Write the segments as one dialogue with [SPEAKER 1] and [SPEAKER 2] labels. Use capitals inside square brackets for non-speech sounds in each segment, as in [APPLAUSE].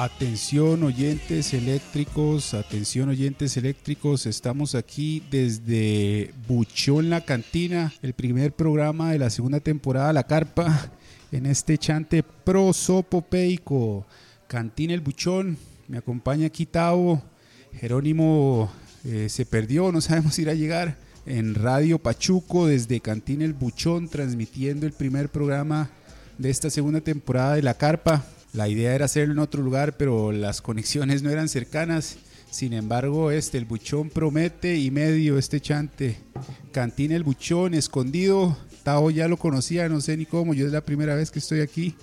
[SPEAKER 1] Atención oyentes eléctricos, atención oyentes eléctricos, estamos aquí desde Buchón La Cantina, el primer programa de la segunda temporada La Carpa, en este chante prosopopeico. Cantina El Buchón, me acompaña aquí Tavo, Jerónimo eh, se perdió, no sabemos si irá a llegar, en Radio Pachuco desde Cantina El Buchón, transmitiendo el primer programa de esta segunda temporada de La Carpa. La idea era hacerlo en otro lugar, pero las conexiones no eran cercanas. Sin embargo, este, el buchón promete y medio este chante. Cantina el buchón, escondido. Tao ya lo conocía, no sé ni cómo. Yo es la primera vez que estoy aquí.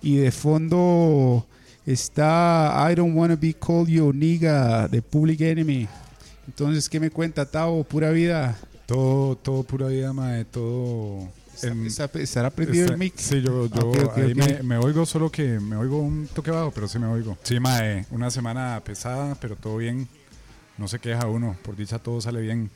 [SPEAKER 1] Y de fondo está I Don't Wanna Be Called Your Nigga de Public Enemy. Entonces, ¿qué me cuenta Tao? Pura vida.
[SPEAKER 2] Todo, todo pura vida, mae, todo
[SPEAKER 1] en, ¿Estará prendido el mic?
[SPEAKER 2] Sí, yo, yo ahí Me, me, oigo, solo que me oigo un toque bajo, pero sí me oigo. Sí, mae, una semana pesada, pero todo bien. No se queja uno, por dicha todo sale bien.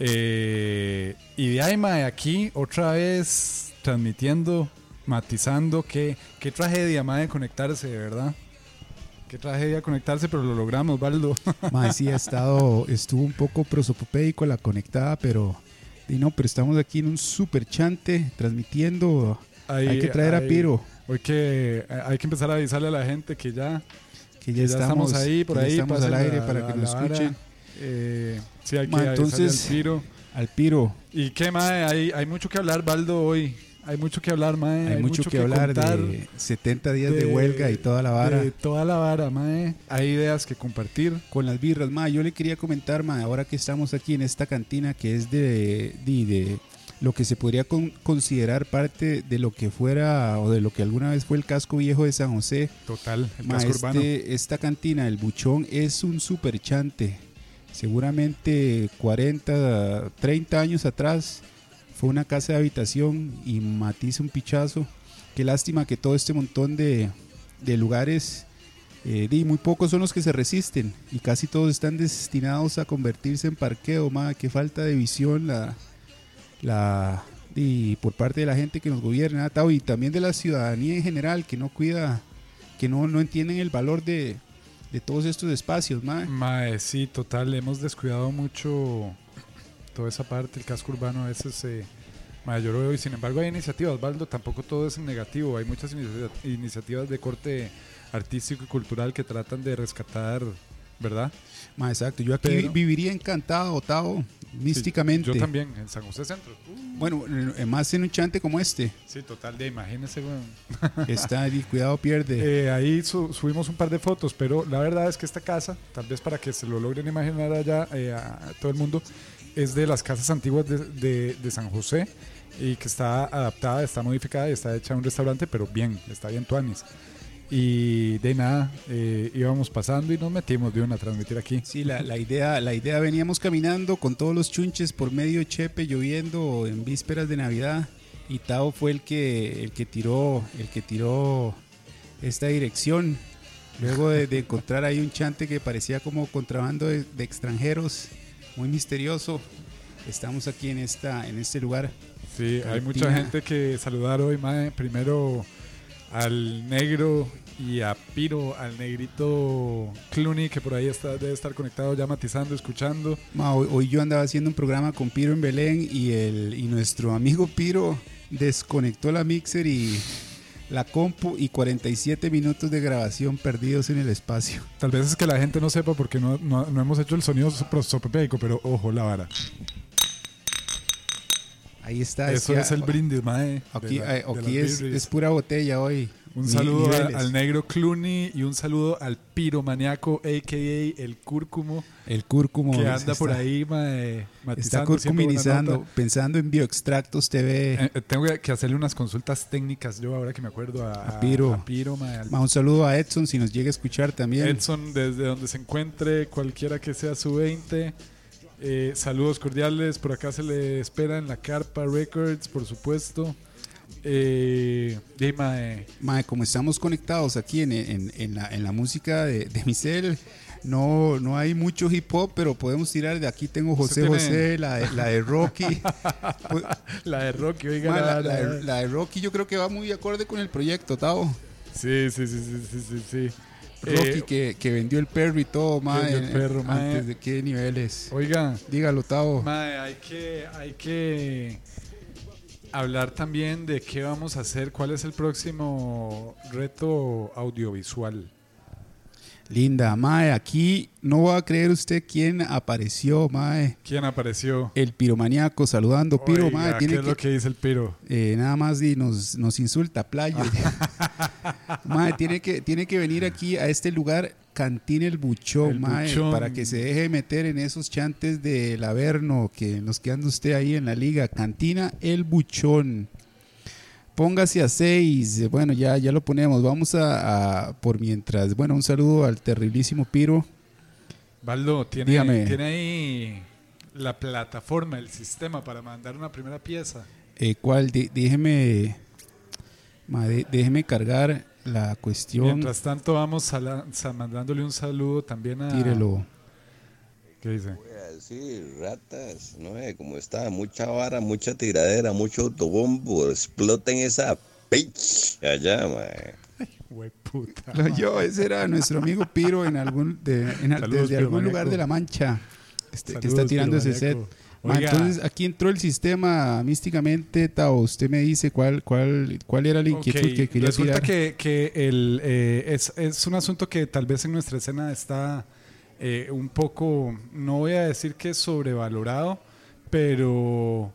[SPEAKER 2] Eh, y de ahí, mae, aquí otra vez transmitiendo, matizando. Qué, qué tragedia, mae, conectarse, ¿verdad? Qué tragedia conectarse, pero lo logramos, Baldo.
[SPEAKER 1] Mae, sí, ha estado, estuvo un poco prosopopeico la conectada, pero y no, pero estamos aquí en un super chante transmitiendo. hay que traer a Piro.
[SPEAKER 2] Hoy que hay que empezar a avisarle a la gente que ya, que ya, estamos, ahí, por ahí.
[SPEAKER 1] Estamos al aire para que nos escuchen.
[SPEAKER 2] Eh, sí, hay que entonces, al Piro.
[SPEAKER 1] Al Piro.
[SPEAKER 2] ¿Y qué más? Hay, hay mucho que hablar, Baldo, hoy. Hay mucho que hablar, mae.
[SPEAKER 1] Hay, mucho, que, hablar de 70 días de, huelga y toda la vara. De
[SPEAKER 2] toda la vara, mae. Hay ideas que compartir.
[SPEAKER 1] Con las birras, mae. Yo le quería comentar, mae, ahora que estamos aquí en esta cantina que es de, de, lo que se podría considerar parte de lo que fuera o de lo que alguna vez fue el casco viejo de San José.
[SPEAKER 2] Total, el casco este, urbano.
[SPEAKER 1] Esta cantina, el Buchón, es un super chante. Seguramente 40, 30 años atrás fue una casa de habitación y matiza un pichazo. Qué lástima que todo este montón de, lugares, eh, muy pocos son los que se resisten y casi todos están destinados a convertirse en parqueo. Ma, qué falta de visión la, la, y por parte de la gente que nos gobierna y también de la ciudadanía en general que no cuida, que no, no entienden el valor de, todos estos espacios.
[SPEAKER 2] Ma. sí, total, hemos descuidado mucho toda esa parte, el casco urbano a veces eh, mayor veo y sin embargo hay iniciativas, Baldo, tampoco todo es negativo, hay muchas iniciativas de corte artístico y cultural que tratan de rescatar, ¿verdad?
[SPEAKER 1] Más exacto, yo aquí viviría encantado, Otavo, místicamente.
[SPEAKER 2] yo también, en San José Centro.
[SPEAKER 1] Bueno, más en un chante como este.
[SPEAKER 2] Sí, total, de imagínese, [LAUGHS]
[SPEAKER 1] Está ahí, cuidado, pierde.
[SPEAKER 2] Eh, ahí subimos un par de fotos, pero la verdad es que esta casa, tal vez para que se lo logren imaginar allá eh, a todo el mundo, es de las casas antiguas de, de, San José y que está adaptada, está modificada y está hecha un restaurante, pero bien, está bien tuanis. Y de nada, eh, íbamos pasando y nos metimos de una a transmitir aquí.
[SPEAKER 1] Sí, la, la, idea, la idea veníamos caminando con todos los chunches por medio Chepe, lloviendo en vísperas de Navidad. Y Tao fue el que, el que tiró, el que tiró esta dirección. Luego de, encontrar ahí un chante que parecía como contrabando de, de extranjeros muy misterioso. Estamos aquí en, esta, en este lugar.
[SPEAKER 2] Sí, hay mucha gente que saludar hoy, mae. Primero al negro y a Piro, al negrito Clooney, que por ahí está, debe estar conectado ya matizando, escuchando.
[SPEAKER 1] hoy, yo andaba haciendo un programa con Piro en Belén y, el, y nuestro amigo Piro desconectó la mixer y la compu y 47 minutos de grabación perdidos en el espacio. [LAUGHS]
[SPEAKER 2] Tal vez es que la gente no sepa porque no, no, hemos hecho el sonido prosopopeico, pero ojo la vara.
[SPEAKER 1] Ahí está.
[SPEAKER 2] Eso es el brindis, mae.
[SPEAKER 1] Aquí, eh, aquí es, pura botella hoy.
[SPEAKER 2] Un saludo al, negro Clooney y un saludo al piromaniaco, a.k.a. el cúrcumo.
[SPEAKER 1] El cúrcumo.
[SPEAKER 2] Que anda por ahí, mae,
[SPEAKER 1] Está curcuminizando, pensando en bioextractos TV.
[SPEAKER 2] Eh, eh, tengo que hacerle unas consultas técnicas yo ahora que me acuerdo a,
[SPEAKER 1] Piro.
[SPEAKER 2] A Piro
[SPEAKER 1] un saludo a Edson si nos llega a escuchar también.
[SPEAKER 2] Edson, desde donde se encuentre, cualquiera que sea su 20 eh, saludos cordiales, por acá se le espera en la Carpa Records, por supuesto. Eh,
[SPEAKER 1] mae. como estamos conectados aquí en, en, la, en la, música de, de Michelle, no, no hay mucho hip hop, pero podemos tirar de aquí. Tengo José José, la de, la de Rocky. [LAUGHS]
[SPEAKER 2] la de Rocky, oiga.
[SPEAKER 1] la, la, de, Rocky yo creo que va muy acorde con el proyecto, Tavo.
[SPEAKER 2] Sí, sí, sí, sí, sí, sí.
[SPEAKER 1] Rocky que, que vendió el perro y todo, mae.
[SPEAKER 2] el perro, mae.
[SPEAKER 1] Antes de qué niveles.
[SPEAKER 2] Oiga,
[SPEAKER 1] Dígalo, Tavo.
[SPEAKER 2] Mae, hay que, hay que hablar también de qué vamos a hacer, cuál es el próximo reto audiovisual.
[SPEAKER 1] Linda, mae. Aquí no va a creer usted quién apareció, mae.
[SPEAKER 2] ¿Quién apareció?
[SPEAKER 1] El piromaniaco saludando. Piro,
[SPEAKER 2] Oiga,
[SPEAKER 1] mae.
[SPEAKER 2] ¿Qué
[SPEAKER 1] Tiene
[SPEAKER 2] es
[SPEAKER 1] que,
[SPEAKER 2] lo que dice el piro?
[SPEAKER 1] Eh, nada más y nos, nos insulta, playo. [LAUGHS] mae, tiene que, tiene que venir aquí a este lugar, Cantín el Buchón,
[SPEAKER 2] El
[SPEAKER 1] mae,
[SPEAKER 2] Buchón.
[SPEAKER 1] para que se deje meter en esos chantes del Averno que nos quedan usted ahí en la liga. Cantina el Buchón. Póngase a seis. Bueno, ya, ya lo ponemos. Vamos a, a por mientras. Bueno, un saludo al terriblísimo Piro.
[SPEAKER 2] Baldo, ¿tiene,
[SPEAKER 1] Dígame.
[SPEAKER 2] ¿tiene ahí la plataforma, el sistema para mandar una primera pieza?
[SPEAKER 1] Eh, ¿Cuál? Dé- déjeme, cargar la cuestión.
[SPEAKER 2] Mientras tanto, vamos sa- mandándole un saludo también a...
[SPEAKER 1] Tírelo.
[SPEAKER 2] ¿Qué dice?
[SPEAKER 3] Decir, ratas, no sé cómo está, mucha vara, mucha tiradera, mucho autobombo, exploten esa pitch allá, mae.
[SPEAKER 2] Hueputa.
[SPEAKER 1] Lo yo, ese era nuestro amigo Piro en algún, de, en,
[SPEAKER 2] Saludos,
[SPEAKER 1] desde
[SPEAKER 2] Piro
[SPEAKER 1] algún lugar de la Mancha este, que está tirando ese set. Entonces aquí entró el sistema místicamente, Tao. Usted me dice cuál, cuál, cuál era la inquietud que quería
[SPEAKER 2] Resulta
[SPEAKER 1] tirar.
[SPEAKER 2] que, que el, eh, es, es un asunto que tal vez en nuestra escena está eh, un poco, no voy a decir que sobrevalorado, pero,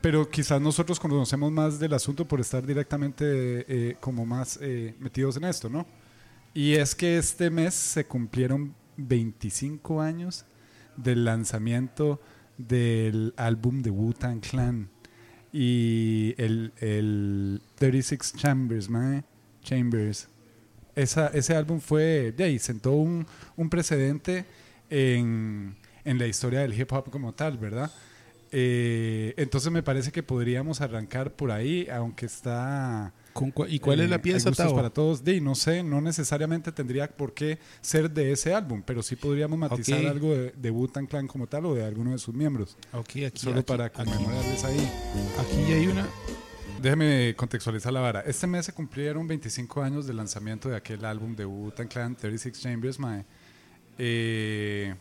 [SPEAKER 2] pero quizás nosotros conocemos más del asunto por estar directamente eh, como más eh, metidos en esto, ¿no? Y es que este mes se cumplieron 25 años del lanzamiento del álbum de Wu-Tang Clan y el, el 36 Chambers, mae, Chambers. Esa, ese álbum fue, de ahí, sentó un, un precedente en, en la historia del hip hop como tal, ¿verdad? Eh, entonces me parece que podríamos arrancar por ahí, aunque está...
[SPEAKER 1] ¿Con cua- ¿Y cuál
[SPEAKER 2] eh,
[SPEAKER 1] es la
[SPEAKER 2] hay
[SPEAKER 1] pieza, Tao?
[SPEAKER 2] para todos. De, no sé, no necesariamente tendría por qué ser de ese álbum, pero sí podríamos matizar
[SPEAKER 1] Ok.
[SPEAKER 2] algo de, de Wu-Tang Clan como tal o de alguno de sus miembros.
[SPEAKER 1] Ok, aquí,
[SPEAKER 2] Solo
[SPEAKER 1] aquí,
[SPEAKER 2] para
[SPEAKER 1] aquí,
[SPEAKER 2] conmemorarles ahí.
[SPEAKER 1] aquí ya hay una.
[SPEAKER 2] Déjeme contextualizar la vara. Este mes se cumplieron 25 años del lanzamiento de aquel álbum de Wu-Tang Clan, 36 Chambers, mae. Eh,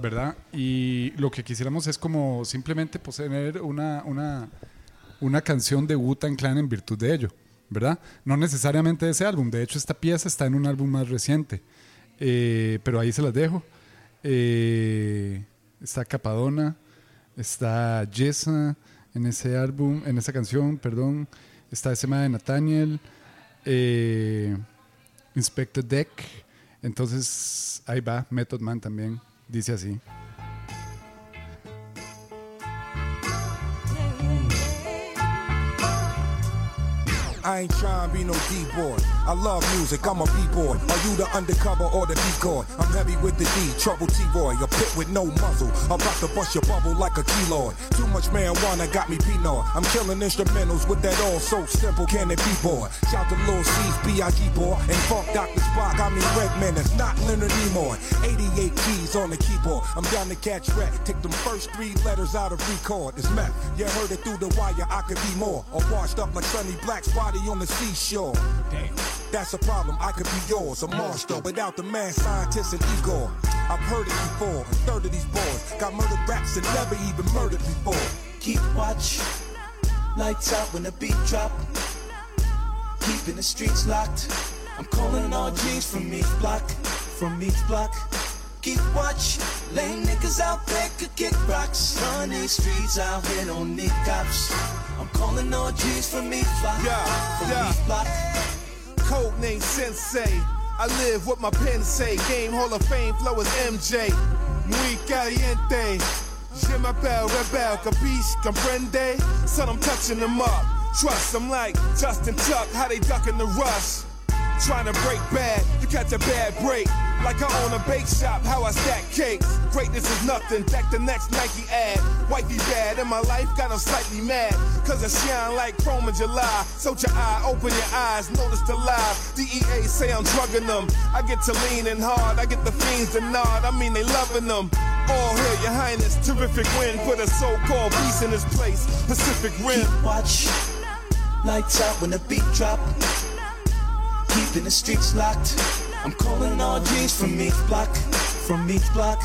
[SPEAKER 2] ¿Verdad? Y lo que quisiéramos es como simplemente poseer una, una, una canción de Wu-Tang Clan en virtud de ello, ¿verdad? No necesariamente ese álbum. De hecho, esta pieza está en un álbum más reciente. Eh, pero ahí se las dejo. Eh, está Capadona, está Jessa en ese álbum, en esa canción, perdón. Está ese de Nathaniel, eh, Inspector Deck. Entonces, ahí va, Method Man también. Dice así.
[SPEAKER 4] Trying to be no. I love music, I'm a B-boy. Are you the undercover or the decoy? I'm heavy with the D, trouble T-boy. A pit with no muzzle. I'm about to bust your bubble like a keloid. Too much marijuana got me Pinot. I'm killing instrumentals with that all so simple. Can it be, boy? Shout to Lil C's, B.I.G. boy. And fuck Dr. Spock, I mean Redman. It's not Leonard Nimoy. 88 keys on the keyboard. I'm down to catch rat. Take them first three letters out of record. It's meth. You heard it through the wire. I could be more. Or washed up like Sonny Black's body on the seashore. Damn. That's a problem, I could be yours. A monster without the mad scientist and Igor. I've heard it before. A third of these boys got murdered raps and never even murdered before.
[SPEAKER 5] Keep watch. Lights out when the beat drop. Keeping the streets locked. I'm calling all G's from each block. From each block. Keep watch. Lame niggas out there could kick rocks. On these streets out here don't need cops. I'm calling all G's from each block.
[SPEAKER 4] Yeah,
[SPEAKER 5] from
[SPEAKER 4] yeah.
[SPEAKER 5] each block.
[SPEAKER 4] Code name Sensei. I live what my pen say. Game Hall of Fame flow is MJ. Muy caliente. Je m'appelle Rebel. Capiche? Comprende? Son, I'm touching them up. Trust, I'm like Justin Tuck. How they ducking the rush? Trying to break bad, you catch a bad break. Like I own a bake shop, how I stack cakes. Greatness is nothing, back the next Nike ad. Wifey bad, and my life got 'em slightly mad. Cause I shine like chrome in July. So your eye, open your eyes, notice the lie. DEA say I'm drugging them. I get to leaning hard, I get the fiends to nod. I mean, they loving them. All hail your highness, terrific win. Put a so called peace in this place. Pacific Rim.
[SPEAKER 5] Keep watch. Lights out when the beat drop. Keeping the streets locked. I'm calling all G's from each block, from each block.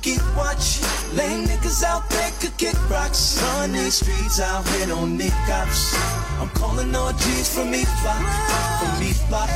[SPEAKER 5] Keep watch, lame niggas out there could kick rocks on these streets out here don't need cops. I'm calling all G's from each block, from each block.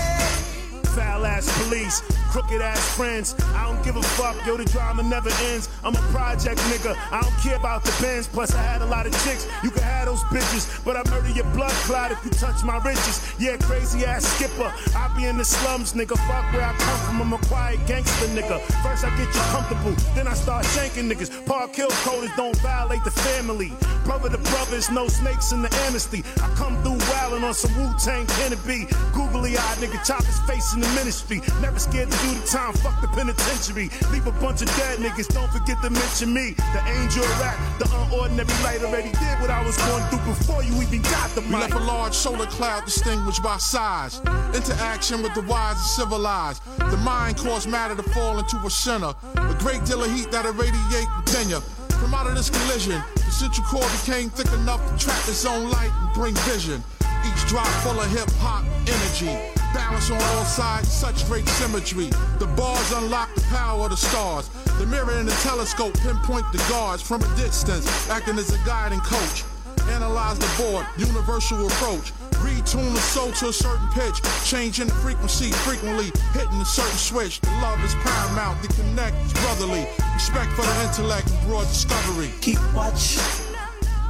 [SPEAKER 6] Foul ass police, crooked ass friends. I don't give a fuck, yo, the drama never ends. I'm a project nigga, I don't care about the bands. Plus, I had a lot of chicks, you can have those bitches. But I murder your blood clot if you touch my riches. Yeah, crazy ass skipper, I be in the slums, nigga. Fuck where I come from, I'm a quiet gangster nigga. First, I get you comfortable, then I start shanking niggas. Park Hill coders don't violate the family. Brother to brothers, no snakes in the amnesty. I come through wildin' on some Wu Tang, be? Googly eyed nigga, chop his face in the ministry. Never scared to do the time, fuck the penitentiary. Leave a bunch of dead niggas, don't forget to mention me. The angel rap, the unordinary light already did what I was going through before you even got the
[SPEAKER 7] We
[SPEAKER 6] mic.
[SPEAKER 7] left a large solar cloud distinguished by size. Interaction with the wise and civilized. The mind caused matter to fall into a center. A great deal of heat that irradiate within ya. From out of this collision, the central core became thick enough to trap its own light and bring vision. Each drop full of hip hop energy. Balance on all sides, such great symmetry. The bars unlock the power of the stars. The mirror and the telescope pinpoint the guards from a distance, acting as a guiding coach. Analyze the board, universal approach. Retune the soul to a certain pitch, changing the frequency frequently, hitting a certain switch. The love is paramount, the connect is brotherly. Respect for the intellect and broad discovery.
[SPEAKER 5] Keep watch,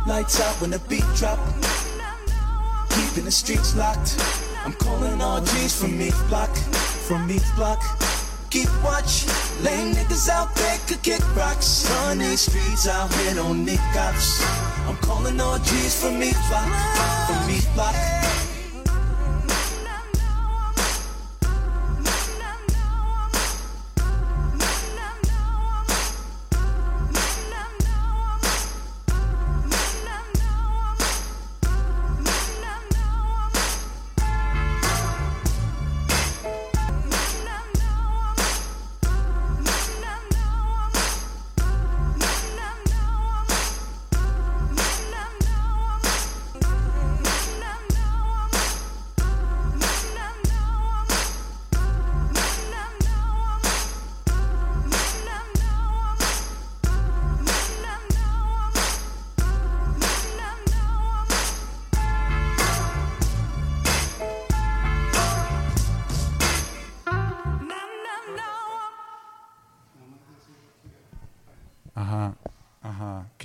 [SPEAKER 5] lights out when the beat drop. Keeping the streets locked. I'm calling all G's from each block, from each block. Keep watch, lame niggas out there could kick rocks on these streets out here don't need cops. I'm calling all G's from each block, from each block.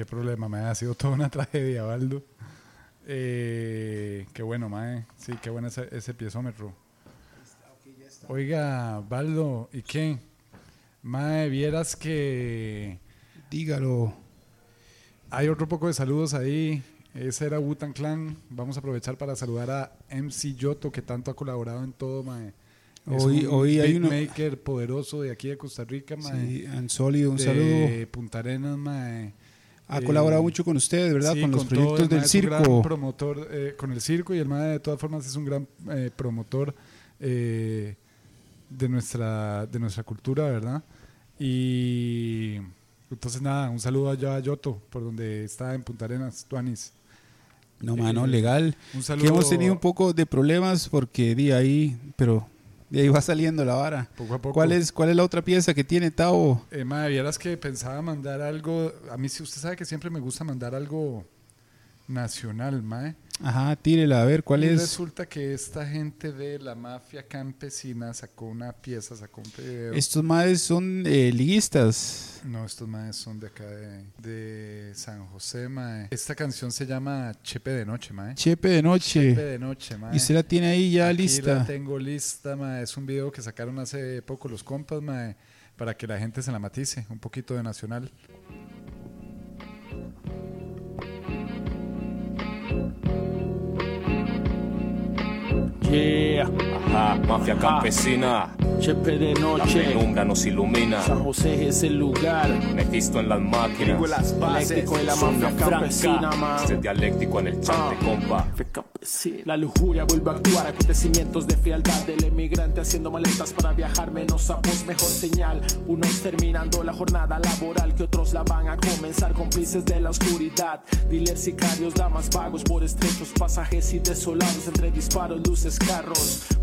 [SPEAKER 2] Qué problema, me ha sido toda una [LAUGHS] tragedia, Baldo. Eh, qué bueno, mae. Sí, qué bueno ese, ese piezómetro. Oiga, Baldo, ¿y qué? Mae, vieras que
[SPEAKER 1] Dígalo.
[SPEAKER 2] hay otro poco de saludos ahí. Ese era Wutan Clan. Vamos a aprovechar para saludar a MC Yoto, que tanto ha colaborado en todo, mae. Es
[SPEAKER 1] Hoy-
[SPEAKER 2] un
[SPEAKER 1] hoy hay uno-
[SPEAKER 2] beatmaker poderoso de aquí de Costa Rica, mae.
[SPEAKER 1] Sí, Ansólido, un
[SPEAKER 2] de
[SPEAKER 1] saludo.
[SPEAKER 2] Punta Arenas, mae.
[SPEAKER 1] Ha
[SPEAKER 2] Eh,
[SPEAKER 1] colaborado mucho con ustedes, ¿verdad?
[SPEAKER 2] sí,
[SPEAKER 1] con los
[SPEAKER 2] todo,
[SPEAKER 1] proyectos
[SPEAKER 2] mae
[SPEAKER 1] del
[SPEAKER 2] es un gran
[SPEAKER 1] circo.
[SPEAKER 2] promotor eh, con el circo y el MAE de todas formas es un gran eh, promotor eh, de nuestra de nuestra cultura, ¿verdad? Y entonces nada, un saludo allá a Yoto, por donde está en Punta Arenas, Tuanis.
[SPEAKER 1] No, mano,
[SPEAKER 2] Eh,
[SPEAKER 1] legal.
[SPEAKER 2] Un
[SPEAKER 1] Que
[SPEAKER 2] saludo
[SPEAKER 1] hemos tenido un poco de problemas porque de ahí, pero de ahí va saliendo la vara.
[SPEAKER 2] poco a poco.
[SPEAKER 1] ¿Cuál es, ¿Cuál es la otra pieza que tiene Tavo?
[SPEAKER 2] Eh, vieras que pensaba mandar algo, a mí sí, usted sabe que siempre me gusta mandar algo nacional, mae.
[SPEAKER 1] Ajá, tírela, a ver, ¿cuál
[SPEAKER 2] y
[SPEAKER 1] es?
[SPEAKER 2] resulta que esta gente de la mafia campesina sacó una pieza, sacó un video.
[SPEAKER 1] Estos madres son eh, liguistas.
[SPEAKER 2] No, estos maes son de acá de, de San José, mae. Esta canción se llama Chepe de Noche, mae.
[SPEAKER 1] Chepe de
[SPEAKER 2] Chepe
[SPEAKER 1] noche.
[SPEAKER 2] de Noche, mae.
[SPEAKER 1] Y se la tiene ahí ya
[SPEAKER 2] Aquí
[SPEAKER 1] lista.
[SPEAKER 2] la tengo lista, mae. Es un video que sacaron hace poco los compas, mae, para que la gente se la matice, un poquito de nacional.
[SPEAKER 8] Yeah, ajá, mafia campesina,
[SPEAKER 9] Chepe de
[SPEAKER 8] la
[SPEAKER 9] noche,
[SPEAKER 8] penumbra nos ilumina,
[SPEAKER 9] San José es el lugar.
[SPEAKER 8] Mefisto en las máquinas,
[SPEAKER 9] Eléctrico y la
[SPEAKER 8] zona
[SPEAKER 9] mafia campesina, man.
[SPEAKER 8] este dialéctico en el chante, compa.
[SPEAKER 9] La lujuria vuelve a actuar, acontecimientos de frialdad del emigrante haciendo maletas para viajar, menos sapos, mejor señal. Unos terminando la jornada laboral, que otros la van a comenzar, cómplices de la oscuridad. Dealers, sicarios, damas vagos por estrechos pasajes y desolados entre disparos, luces,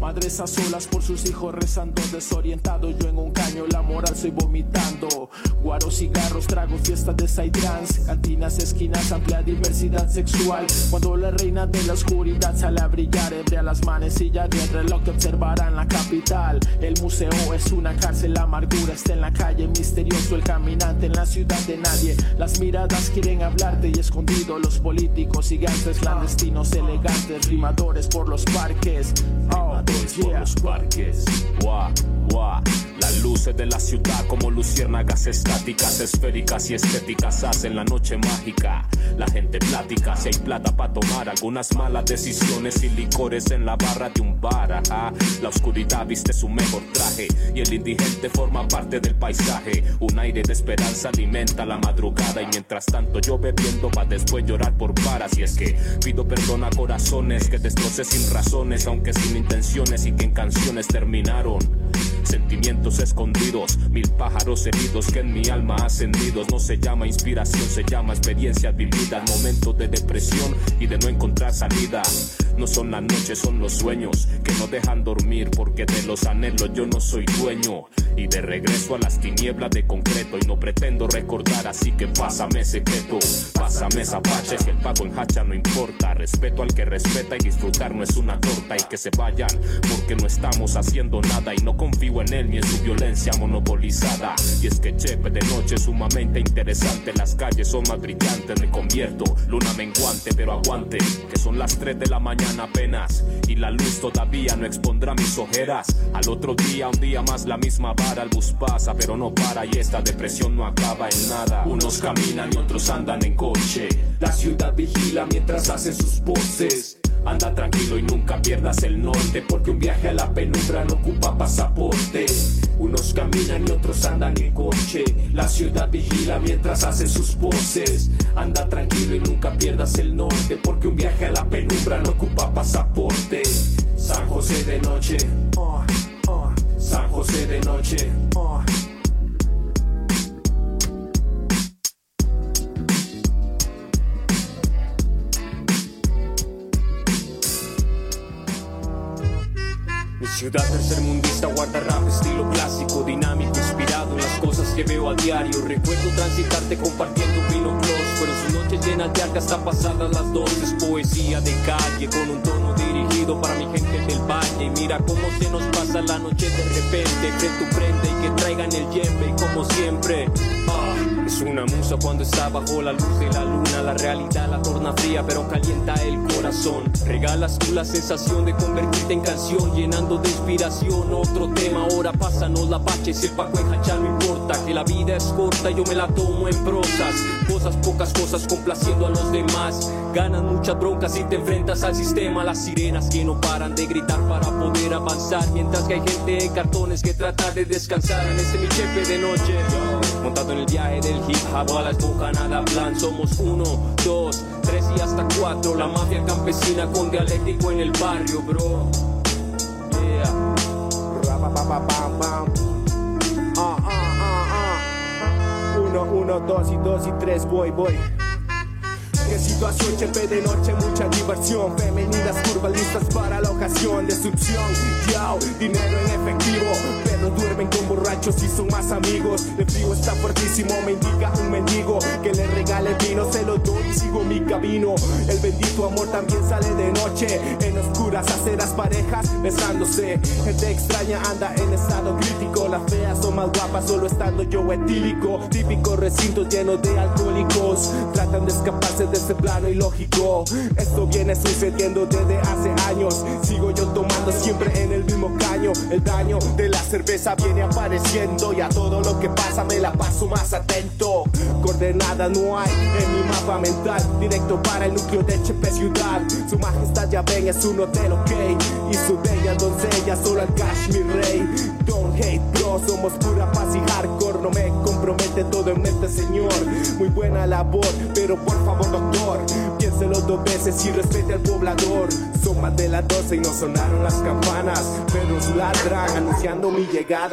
[SPEAKER 10] madres a solas por sus hijos rezando desorientado. Yo en un caño la moral soy vomitando. Guaros, cigarros, tragos, fiestas de psytrance. Cantinas, esquinas, amplia diversidad sexual. Cuando la reina de la oscuridad sale a brillar, ebria las manecillas del reloj que observarán la capital. El museo es una cárcel, la amargura está en la calle. Misterioso el caminante en la ciudad de nadie. Las miradas quieren hablarte y escondido los políticos gigantes, clandestinos, elegantes, rimadores por los parques. Oh,
[SPEAKER 8] Rimadores por los parques. Guau, guau. Las luces de la ciudad como luciérnagas estáticas, esféricas y estéticas hacen la noche mágica. La gente plática, si hay plata para tomar algunas malas decisiones y licores en la barra de un bar. La oscuridad viste su mejor traje y el indigente forma parte del paisaje. Un aire de esperanza alimenta la madrugada y mientras tanto yo bebiendo para después llorar por varas. Y es que pido perdón a corazones que destrocé sin razones, aunque sin intenciones y que en canciones terminaron. Sentimientos escondidos, mil pájaros heridos que en mi alma ascendidos. No se llama inspiración, se llama experiencia vivida. Momentos de depresión y de no encontrar salida. No son las noches, son los sueños que no dejan dormir porque de los anhelos yo no soy dueño. Y de regreso a las tinieblas de concreto y no pretendo recordar, así que pásame secreto, pásame es que el pago en hacha no importa. Respeto al que respeta y disfrutar no es una torta y que se vayan porque no estamos haciendo nada y no confío en él ni en su violencia monopolizada. Y es que chepe de noche es sumamente interesante, las calles son más brillantes, me convierto, luna menguante, pero aguante, que son las 3 de la mañana apenas y la luz todavía no expondrá mis ojeras. Al otro día, un día más la misma vara, el bus pasa, pero no para y esta depresión no acaba en nada. Unos caminan y otros andan en coche.
[SPEAKER 10] La ciudad vigila mientras hacen sus voces.
[SPEAKER 8] Anda tranquilo y nunca pierdas el norte Porque un viaje a la penumbra no ocupa pasaporte
[SPEAKER 10] Unos caminan y otros andan en coche. La ciudad vigila mientras hace sus voces.
[SPEAKER 8] Anda tranquilo y nunca pierdas el norte Porque un viaje a la penumbra no ocupa pasaporte
[SPEAKER 10] San José de noche.
[SPEAKER 8] Oh,
[SPEAKER 10] San José de noche.
[SPEAKER 8] Ciudad tercermundista guarda rap estilo clásico, dinámico, inspirado en las cosas que veo a diario. Recuerdo transitarte compartiendo vino close, fueron sus noches llenas de arte hasta pasadas las dos. Es poesía de calle con un tono dirigido para mi gente del valle. Y mira cómo se nos pasa la noche de repente, que tu prende y que traigan el yembe y como siempre. ah, es una musa cuando está bajo la luz de la luna. La realidad la torna fría, pero calienta el corazón. Regalas tú la sensación de convertirte en canción, llenando de inspiración. Otro tema, ahora pásanos la pache. Si el paco hacha no importa, que la vida es corta, yo me la tomo en prosas. Cosas, pocas cosas, complaciendo a los demás. Ganas muchas broncas y te enfrentas al sistema. Las sirenas que no paran de gritar para poder avanzar. Mientras que hay gente en cartones que trata de descansar en este mi chepe de noche. Montado en el viaje del hip hop a la boca nada plan. Somos uno, dos, tres y hasta cuatro. La mafia campesina con dialéctico en el barrio, bro. Yeah.
[SPEAKER 10] Ah, ah, ah, ah. Uno, uno, dos y dos y tres, voy, voy. Qué situación, chepe de noche, mucha diversión. Femeninas curvas listas para la ocasión. Destrucción, yao, dinero en efectivo. Duermen con borrachos y son más amigos. El frío está fuertísimo, me indica un mendigo. Que le regale vino, se lo doy y sigo mi camino. El bendito amor también sale de noche. En oscuras aceras, parejas besándose. Gente extraña anda en estado crítico. Las feas son más guapas, solo estando yo etílico. Típico recinto lleno de alcohólicos. Tratan de escaparse de ese plano ilógico. Esto viene sucediendo desde hace años. Sigo yo tomando siempre en el mismo caño. El daño de la cerveza viene apareciendo. Y a todo lo que pasa me la paso más atento. Coordenada no hay en mi mapa mental. Directo para el núcleo de Chepe Ciudad. Su majestad ya ven, es un hotel, ok. Y su bella doncella, solo al cash, mi rey. Don't hate, bro, somos pura paz y hardcore. No me compromete todo en mente, señor. Muy buena labor, pero por favor, doctor, piénselo dos veces y respete al poblador. Son más de las 12 y no sonaron las campanas. Perros ladran anunciando mi llegada.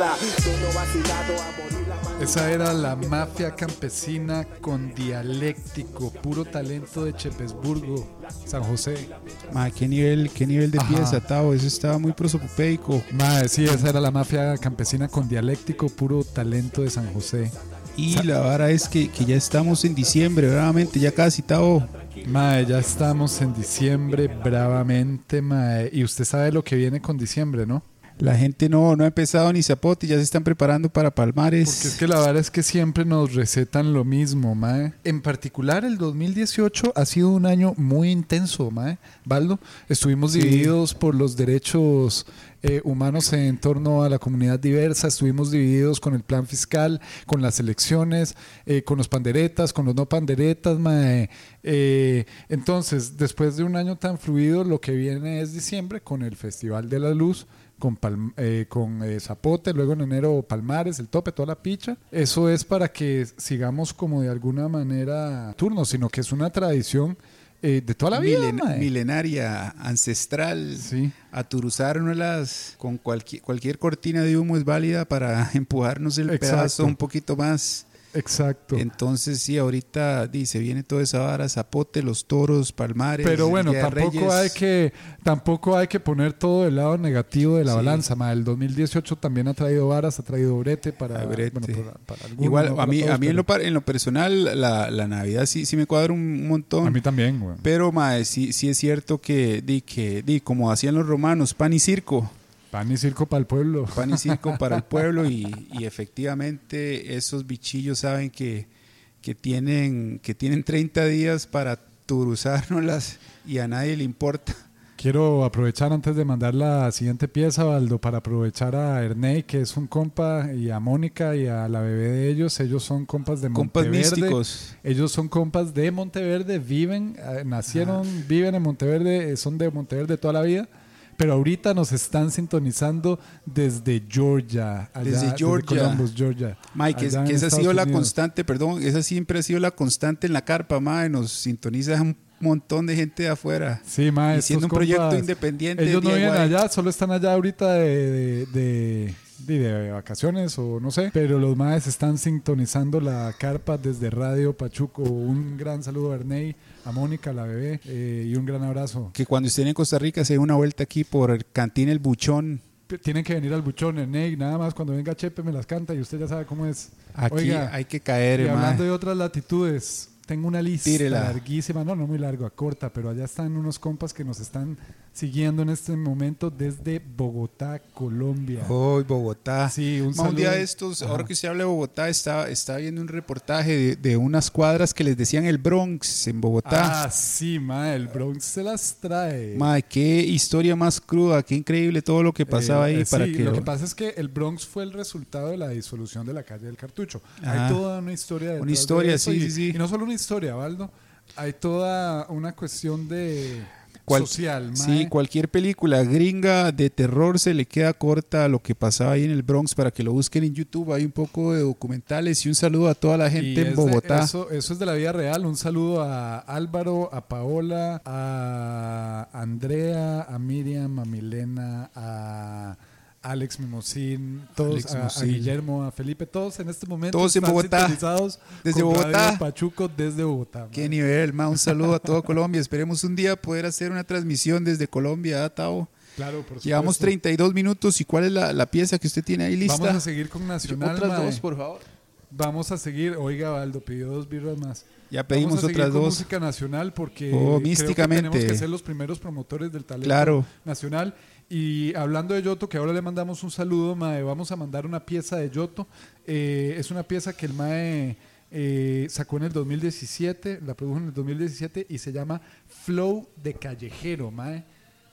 [SPEAKER 2] Esa era la mafia campesina con dialéctico, puro talento de Chepesburgo, San José.
[SPEAKER 1] Ma, qué nivel, qué nivel de
[SPEAKER 2] Ajá.
[SPEAKER 1] pieza, Tavo. Eso estaba muy prosopopeico.
[SPEAKER 2] Madre, sí, esa era la mafia campesina con dialéctico, puro talento de San José.
[SPEAKER 1] Y la vara es que, que ya estamos en diciembre, bravamente, ya casi, Tavo.
[SPEAKER 2] Mae, ya estamos en diciembre, bravamente, mae. Y usted sabe lo que viene con diciembre, ¿no?
[SPEAKER 1] La gente no, no ha empezado ni zapote, ya se están preparando para Palmares.
[SPEAKER 2] Porque es que la verdad es que siempre nos recetan lo mismo, mae. En particular, el 2018 ha sido un año muy intenso, mae. Baldo, estuvimos
[SPEAKER 1] Sí.
[SPEAKER 2] divididos por los derechos eh, humanos en torno a la comunidad diversa, estuvimos divididos con el plan fiscal, con las elecciones, eh, con los panderetas, con los no panderetas, mae. Eh, entonces, después de un año tan fluido, lo que viene es diciembre con el Festival de la Luz con, eh, con eh, Zapote, luego en enero Palmares, el tope, toda la picha. Eso es para que sigamos como de alguna manera turno, sino que es una tradición eh, de toda la vida.
[SPEAKER 1] Milen- milenaria, ancestral.
[SPEAKER 2] Sí.
[SPEAKER 1] Aturuzárnoslas con cualquier, cualquier cortina de humo es válida para [LAUGHS] empujarnos el
[SPEAKER 2] Exacto.
[SPEAKER 1] pedazo un poquito más.
[SPEAKER 2] Exacto.
[SPEAKER 1] Entonces, sí, ahorita dice, viene toda esa vara, zapote, los toros, palmares.
[SPEAKER 2] Pero bueno, tampoco
[SPEAKER 1] Reyes.
[SPEAKER 2] hay que tampoco hay que poner todo el lado negativo de la
[SPEAKER 1] Sí.
[SPEAKER 2] balanza. ma. El 2018 también ha traído varas, ha traído brete para,
[SPEAKER 1] Ah, brete.
[SPEAKER 2] bueno, para- para algunos,
[SPEAKER 1] Igual, a
[SPEAKER 2] para
[SPEAKER 1] mí,
[SPEAKER 2] todos,
[SPEAKER 1] a mí en, lo, par- en lo personal, la, la Navidad sí, sí me cuadra un, un montón.
[SPEAKER 2] a mí también, güey.
[SPEAKER 1] Pero, mae, sí, sí es cierto que, di, que di, como hacían los romanos, pan y circo.
[SPEAKER 2] Pan y circo para el pueblo.
[SPEAKER 1] pan y circo para el [LAUGHS] pueblo y, y efectivamente esos bichillos saben que, que, tienen, que tienen 30 días para turuzárnoslas y a nadie le importa.
[SPEAKER 2] Quiero aprovechar antes de mandar la siguiente pieza, Baldo, para aprovechar a Ernei, que es un compa, y a Mónica y a la bebé de ellos. Ellos son compas de
[SPEAKER 1] Compas
[SPEAKER 2] Monteverde.
[SPEAKER 1] místicos.
[SPEAKER 2] Ellos son compas de Monteverde, viven, eh, nacieron, viven en Monteverde, eh, son de Monteverde toda la vida. Pero ahorita nos están sintonizando desde Georgia. allá,
[SPEAKER 1] Desde Georgia.
[SPEAKER 2] Columbus, Georgia.
[SPEAKER 1] Mike, que,
[SPEAKER 2] allá
[SPEAKER 1] que esa ha sido la constante, perdón, esa siempre ha sido la constante en la carpa, mae, nos sintoniza un montón de gente de afuera.
[SPEAKER 2] Sí, ma,
[SPEAKER 1] Y siendo un proyecto independiente.
[SPEAKER 2] Ellos no viven allá, solo están allá ahorita de, de, de- de- vacaciones o no sé. Pero los maes están sintonizando la carpa desde Radio Pachuco. Un gran saludo a Ernei, a Mónica, la bebé, eh, y un gran abrazo.
[SPEAKER 1] Que cuando estén en Costa Rica se dé una vuelta aquí por el Cantín El Buchón.
[SPEAKER 2] Tienen que venir al buchón, Ernei. Nada más cuando venga Chepe me las canta y usted ya sabe cómo es.
[SPEAKER 1] Aquí
[SPEAKER 2] Oiga,
[SPEAKER 1] hay que caer,
[SPEAKER 2] Y
[SPEAKER 1] mae.
[SPEAKER 2] hablando de otras latitudes, tengo una lista
[SPEAKER 1] Tírela.
[SPEAKER 2] larguísima, no, no muy larga, corta, pero allá están unos compas que nos están siguiendo en este momento desde Bogotá, Colombia.
[SPEAKER 1] Hoy Bogotá.
[SPEAKER 2] Sí, un
[SPEAKER 1] un día
[SPEAKER 2] saludo.
[SPEAKER 1] de estos,
[SPEAKER 2] Ajá.
[SPEAKER 1] ahora que usted habla de Bogotá, estaba, estaba viendo un reportaje de, de unas cuadras que les decían el Bronx en Bogotá.
[SPEAKER 2] Ah, sí, ma, el Bronx se las trae.
[SPEAKER 1] Ma, qué historia más cruda, qué increíble todo lo que pasaba
[SPEAKER 2] Eh,
[SPEAKER 1] ahí
[SPEAKER 2] eh,
[SPEAKER 1] para
[SPEAKER 2] sí,
[SPEAKER 1] que
[SPEAKER 2] lo que pasa es que el Bronx fue el resultado de la disolución de la calle del Cartucho.
[SPEAKER 1] Ajá.
[SPEAKER 2] Hay toda una historia
[SPEAKER 1] Una
[SPEAKER 2] de
[SPEAKER 1] historia,
[SPEAKER 2] eso
[SPEAKER 1] sí,
[SPEAKER 2] y,
[SPEAKER 1] sí, sí.
[SPEAKER 2] Y no solo una historia, Baldo. Hay toda una cuestión de
[SPEAKER 1] Cual-
[SPEAKER 2] social,
[SPEAKER 1] Sí, cualquier película gringa de terror se le queda corta a lo que pasaba ahí en el Bronx para que lo busquen en YouTube. Hay un poco de documentales y un saludo a toda la gente en
[SPEAKER 2] de-
[SPEAKER 1] Bogotá.
[SPEAKER 2] eso, eso es de la vida real. Un saludo a Álvaro, a Paola, a Andrea, a Miriam, a Milena, a Alex Mimosín, todos,
[SPEAKER 1] Alex
[SPEAKER 2] a. Guillermo, a Felipe, todos en este momento
[SPEAKER 1] Todos en Bogotá.
[SPEAKER 2] sintonizados
[SPEAKER 1] Desde
[SPEAKER 2] con
[SPEAKER 1] Bogotá.
[SPEAKER 2] Radio Pachuco desde Bogotá.
[SPEAKER 1] Qué
[SPEAKER 2] mae.
[SPEAKER 1] nivel, ma. Un saludo a toda [LAUGHS] Colombia. Esperemos un día poder hacer una transmisión desde Colombia, ¿ah, Tao?
[SPEAKER 2] Claro, por
[SPEAKER 1] Llevamos
[SPEAKER 2] supuesto.
[SPEAKER 1] 32 minutos. ¿Y cuál es la, la pieza que usted tiene ahí lista?
[SPEAKER 2] Vamos a seguir con Nacional.
[SPEAKER 1] Otras
[SPEAKER 2] mae.
[SPEAKER 1] dos, por favor.
[SPEAKER 2] Vamos a seguir. Oiga, Baldo pidió dos birras más.
[SPEAKER 1] Ya pedimos
[SPEAKER 2] Vamos a seguir
[SPEAKER 1] otras
[SPEAKER 2] con
[SPEAKER 1] dos.
[SPEAKER 2] música nacional porque
[SPEAKER 1] Oh,
[SPEAKER 2] creo que
[SPEAKER 1] místicamente.
[SPEAKER 2] tenemos que ser los primeros promotores del talento
[SPEAKER 1] Claro.
[SPEAKER 2] nacional. Y hablando de Yoto, que ahora le mandamos un saludo, Mae, vamos a mandar una pieza de Yoto. Eh, es una pieza que el Mae eh, sacó en el 2017, la produjo en el 2017 y se llama Flow de Callejero, Mae.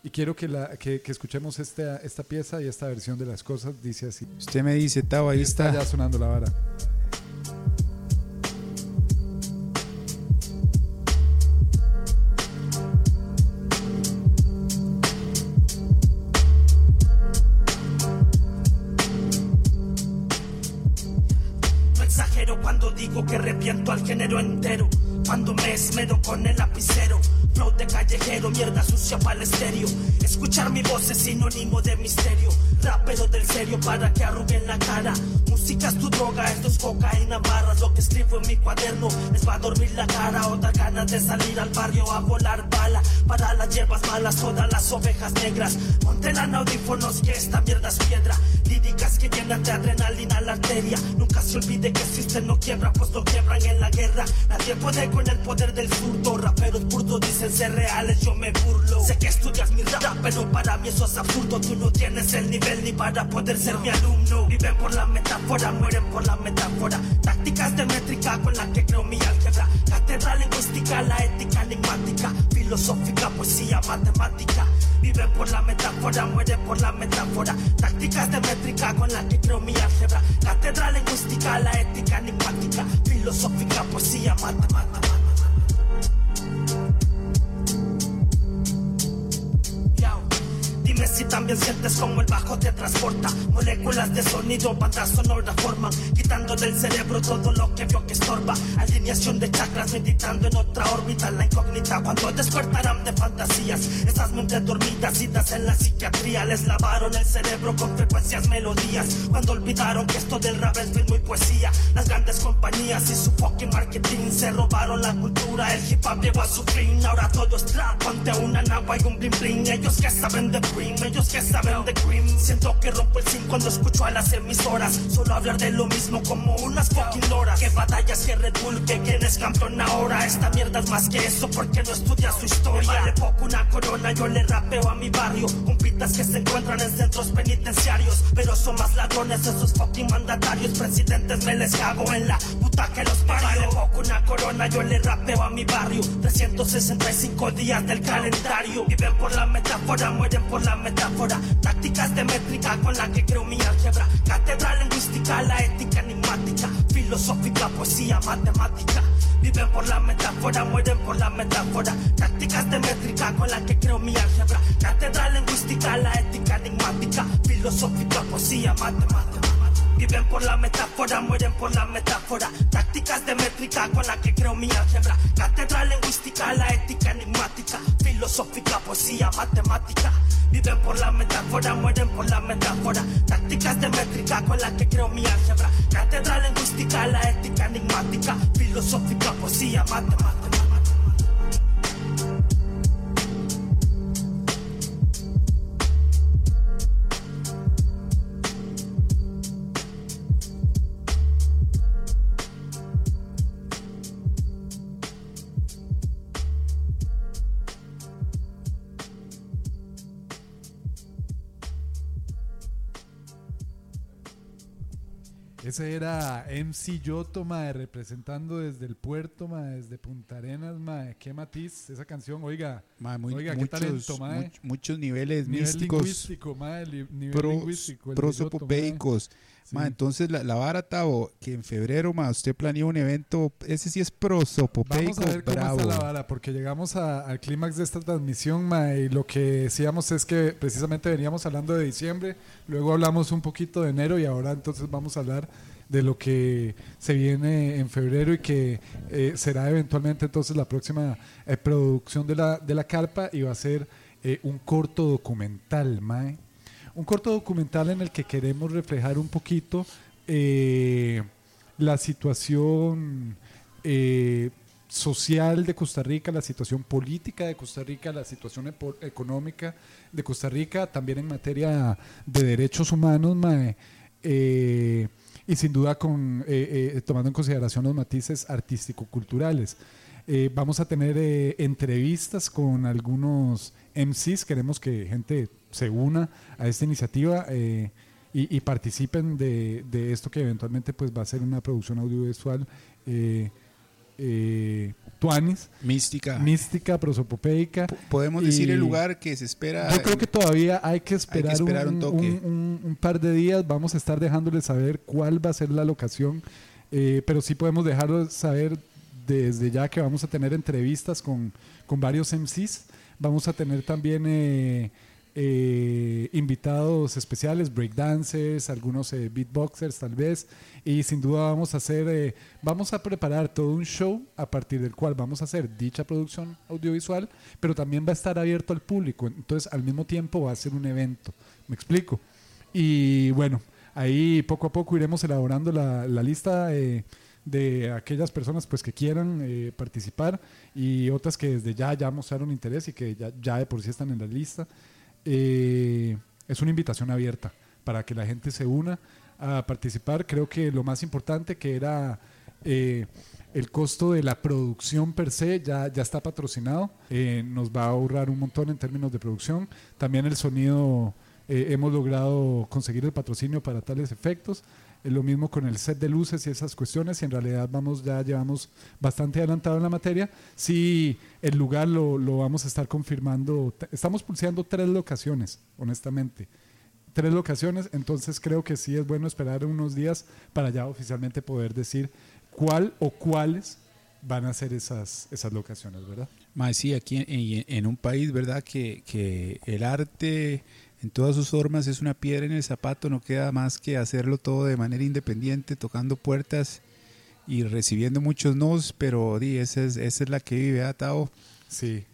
[SPEAKER 2] Y quiero que, la, que, que escuchemos esta, esta pieza y esta versión de las cosas. Dice así.
[SPEAKER 1] Usted me dice, Tao, ahí
[SPEAKER 2] Está
[SPEAKER 1] está.
[SPEAKER 2] ya sonando la vara.
[SPEAKER 11] Cuando digo que arrepiento al género entero. Cuando me esmero con el lapicero. Flow de callejero, mierda sucia para el estéreo. Escuchar mi voz es sinónimo de misterio. Rapero del serio para que arruguen la cara. Música es tu droga, esto es cocaína barras. Lo que escribo en mi cuaderno les va a dormir la cara. Otra ganas de salir al barrio a volar bala. Para las hierbas malas, todas las ovejas negras. Montelan audífonos que esta mierda es piedra. Líricas que llenan de adrenalina la arteria. Nunca se olvide que usted no quiebra, pues lo quiebran en la guerra. Nadie puede con el poder del zurdo. Raperos burdos dicen ser reales, yo me burlo. Sé que estudias mi rap, pero para mí eso es absurdo. Tú no tienes el nivel ni para poder ser mi alumno. Viven por la metáfora, mueren por la metáfora. Tácticas de métrica con la que creo mi álgebra. Catedral lingüística, la ética enigmática. Filosófica, poesía, matemática. Viven por la metáfora, mueren por la metáfora. Tácticas de métrica con la que creo mi álgebra. Catedral lingüística, la ética enigmática. Filosófica, poesía, matemática. Dime si también sientes como el bajo te transporta. Moléculas de sonido, banda sonora forman, quitando del cerebro todo lo que vio que estorba. Alineación de chakras, meditando en otra órbita. La incógnita cuando despertarán de fantasías. Esas mentes dormidas, citas en la psiquiatría. Les lavaron el cerebro con frecuencias, melodías. Cuando olvidaron que esto del rap es film y poesía. Las grandes compañías y su fucking marketing se robaron la cultura. El hip hop llegó a su fin. Ahora todo es trap. Ponte una nagua y un bling bling. Ellos que saben de cream, ellos que saben de cream. Siento que rompo el zinc cuando escucho a las emisoras. Solo hablar de lo mismo como unas fucking horas. Que batallas que Red Bull, que quién es campeón ahora. Esta mierda es más que eso porque no estudia su historia. Me vale poco una corona, yo le rapeo a mi barrio. Compitas que se encuentran en centros penitenciarios. Pero son más ladrones esos fucking mandatarios. Presidentes me les cago en la puta que los parió. Vale poco una corona, yo le rapeo a mi barrio. 365 días del calendario. Viven por la metáfora, mueren por la metáfora. Tácticas de métrica con la que creo mi álgebra. Catedral lingüística, la ética enigmática. Filosófica, poesía, matemática. Viven por la metáfora, mueren por la metáfora. Tácticas de métrica con la que creo mi álgebra. Catedral lingüística, la ética enigmática. Filosófica, poesía, matemática. Viven por la metáfora, mueren por la metáfora. Tácticas de métrica con la que creo mi álgebra. Catedral lingüística, la ética enigmática. Filosófica, poesía, matemática. Viven por la metáfora, mueren por la metáfora. Tácticas de métrica con la que creo mi álgebra. Catedral lingüística, la ética enigmática. Filosófica, poesía, matemática.
[SPEAKER 2] Ese era MC Yoto, mae, representando desde el puerto, mae, desde Punta Arenas, mae. Qué matiz esa canción, oiga.
[SPEAKER 1] Mae, muy-
[SPEAKER 2] oiga, qué
[SPEAKER 1] muchos,
[SPEAKER 2] talento, mae.
[SPEAKER 1] much- muchos niveles
[SPEAKER 2] Nivel
[SPEAKER 1] místicos,
[SPEAKER 2] lingüístico, mae, li- nivel
[SPEAKER 1] pros-
[SPEAKER 2] lingüístico. Yoto, mae.
[SPEAKER 1] Ma, entonces la, la vara, Tavo, que en febrero, ma, usted planeó un evento, ese sí es prosopopeico,
[SPEAKER 2] Vamos a ver cómo
[SPEAKER 1] bravo.
[SPEAKER 2] está la vara, porque llegamos a- al clímax de esta transmisión, mae, y lo que decíamos es que precisamente veníamos hablando de diciembre, luego hablamos un poquito de enero y ahora entonces vamos a hablar de lo que se viene en febrero y que eh, será eventualmente entonces la próxima eh, producción de la, de la carpa y va a ser eh, un corto documental, mae. Un corto documental en el que queremos reflejar un poquito eh, la situación eh, social de Costa Rica, la situación política de Costa Rica, la situación económica de Costa Rica, también en materia de derechos humanos, mae, eh, y sin duda con, tomando en consideración los matices artístico-culturales. Vamos a tener entrevistas con algunos MCs, queremos que gente se una a esta iniciativa eh, y, y participen de, de esto que eventualmente pues va a ser una producción audiovisual eh, eh, tuanis,
[SPEAKER 1] Mística.
[SPEAKER 2] mística, prosopopeica.
[SPEAKER 1] Podemos decir el lugar que se espera.
[SPEAKER 2] Yo creo que todavía hay que esperar,
[SPEAKER 1] esperar
[SPEAKER 2] un,
[SPEAKER 1] un toque.
[SPEAKER 2] un- un- par de días. Vamos a estar dejándoles saber cuál va a ser la locación, eh, pero sí podemos dejarlos saber desde ya que vamos a tener entrevistas con, con varios MCs. Vamos a tener también eh, eh, invitados especiales, breakdancers, algunos eh, beatboxers tal vez, y sin duda vamos a hacer, eh, vamos a preparar todo un show a partir del cual vamos a hacer dicha producción audiovisual, pero también va a estar abierto al público, entonces al mismo tiempo va a ser un evento, me explico. Y bueno, ahí poco a poco iremos elaborando la, lista de aquellas personas pues que quieran participar y otras que desde ya ya mostraron interés y que ya, ya de por sí están en la lista. Eh, es una invitación abierta para que la gente se una a participar. Creo que lo más importante que era eh, el costo de la producción per se ya, ya está patrocinado. nos va a ahorrar un montón en términos de producción. También el sonido, hemos logrado conseguir el patrocinio para tales efectos lo mismo con el set de luces y esas cuestiones, y en realidad vamos ya llevamos bastante adelantado en la materia. Sí, el lugar lo, lo vamos a estar confirmando. Estamos pulseando tres locaciones, honestamente. Tres locaciones, entonces creo que sí es bueno esperar unos días para ya oficialmente poder decir cuál o cuáles van a ser esas, esas locaciones, ¿verdad?
[SPEAKER 1] Más sí, aquí en, en, un país, ¿verdad? Que, que el arte en todas sus formas es una piedra en el zapato, no queda más que hacerlo todo de manera independiente, tocando puertas y recibiendo muchos nos, pero di, esa, es, esa es la que vive atado.
[SPEAKER 2] Sí.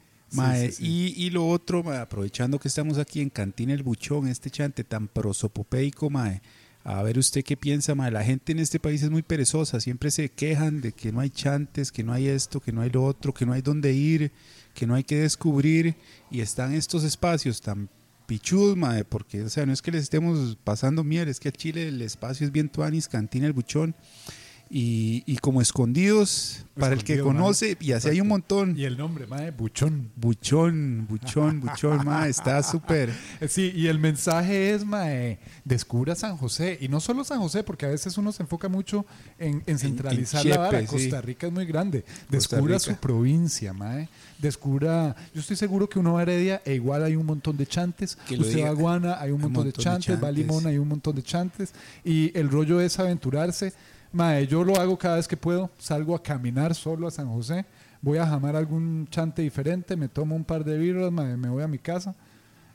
[SPEAKER 1] Y, y, lo otro, aprovechando que estamos aquí en Cantina El Buchón, este chante tan prosopopeico, mae, a ver usted qué piensa, mae. La gente en este país es muy perezosa, siempre se quejan de que no hay chantes, que no hay esto, que no hay lo otro, que no hay dónde ir, que no hay que descubrir, y están estos espacios tan pichudos, mae, porque, o sea, no es que les estemos pasando miel, es que a Chile el espacio es bien tuanis, cantina el buchón. Y, y, como escondidos para el que conoce, y así hay un montón.
[SPEAKER 2] Y el nombre, mae, Buchón.
[SPEAKER 1] Buchón, Buchón, Buchón, [LAUGHS] mae, está súper.
[SPEAKER 2] Sí, y el mensaje es, mae, descubra San José. Y no solo San José, porque a veces uno se enfoca mucho en, en centralizar la vara. Costa Rica es muy grande. Descubra su provincia, mae. Descubra, yo estoy seguro que uno va a Heredia e igual hay un montón de chantes. Que Usted va a Guana, hay un montón, de, chantes. Va a Limón, hay un montón de chantes. Y el rollo es aventurarse Mae, yo lo hago cada vez que puedo. Salgo a caminar solo a San José. Voy a jamar algún chante diferente. Me tomo un par de birras, me voy a mi casa.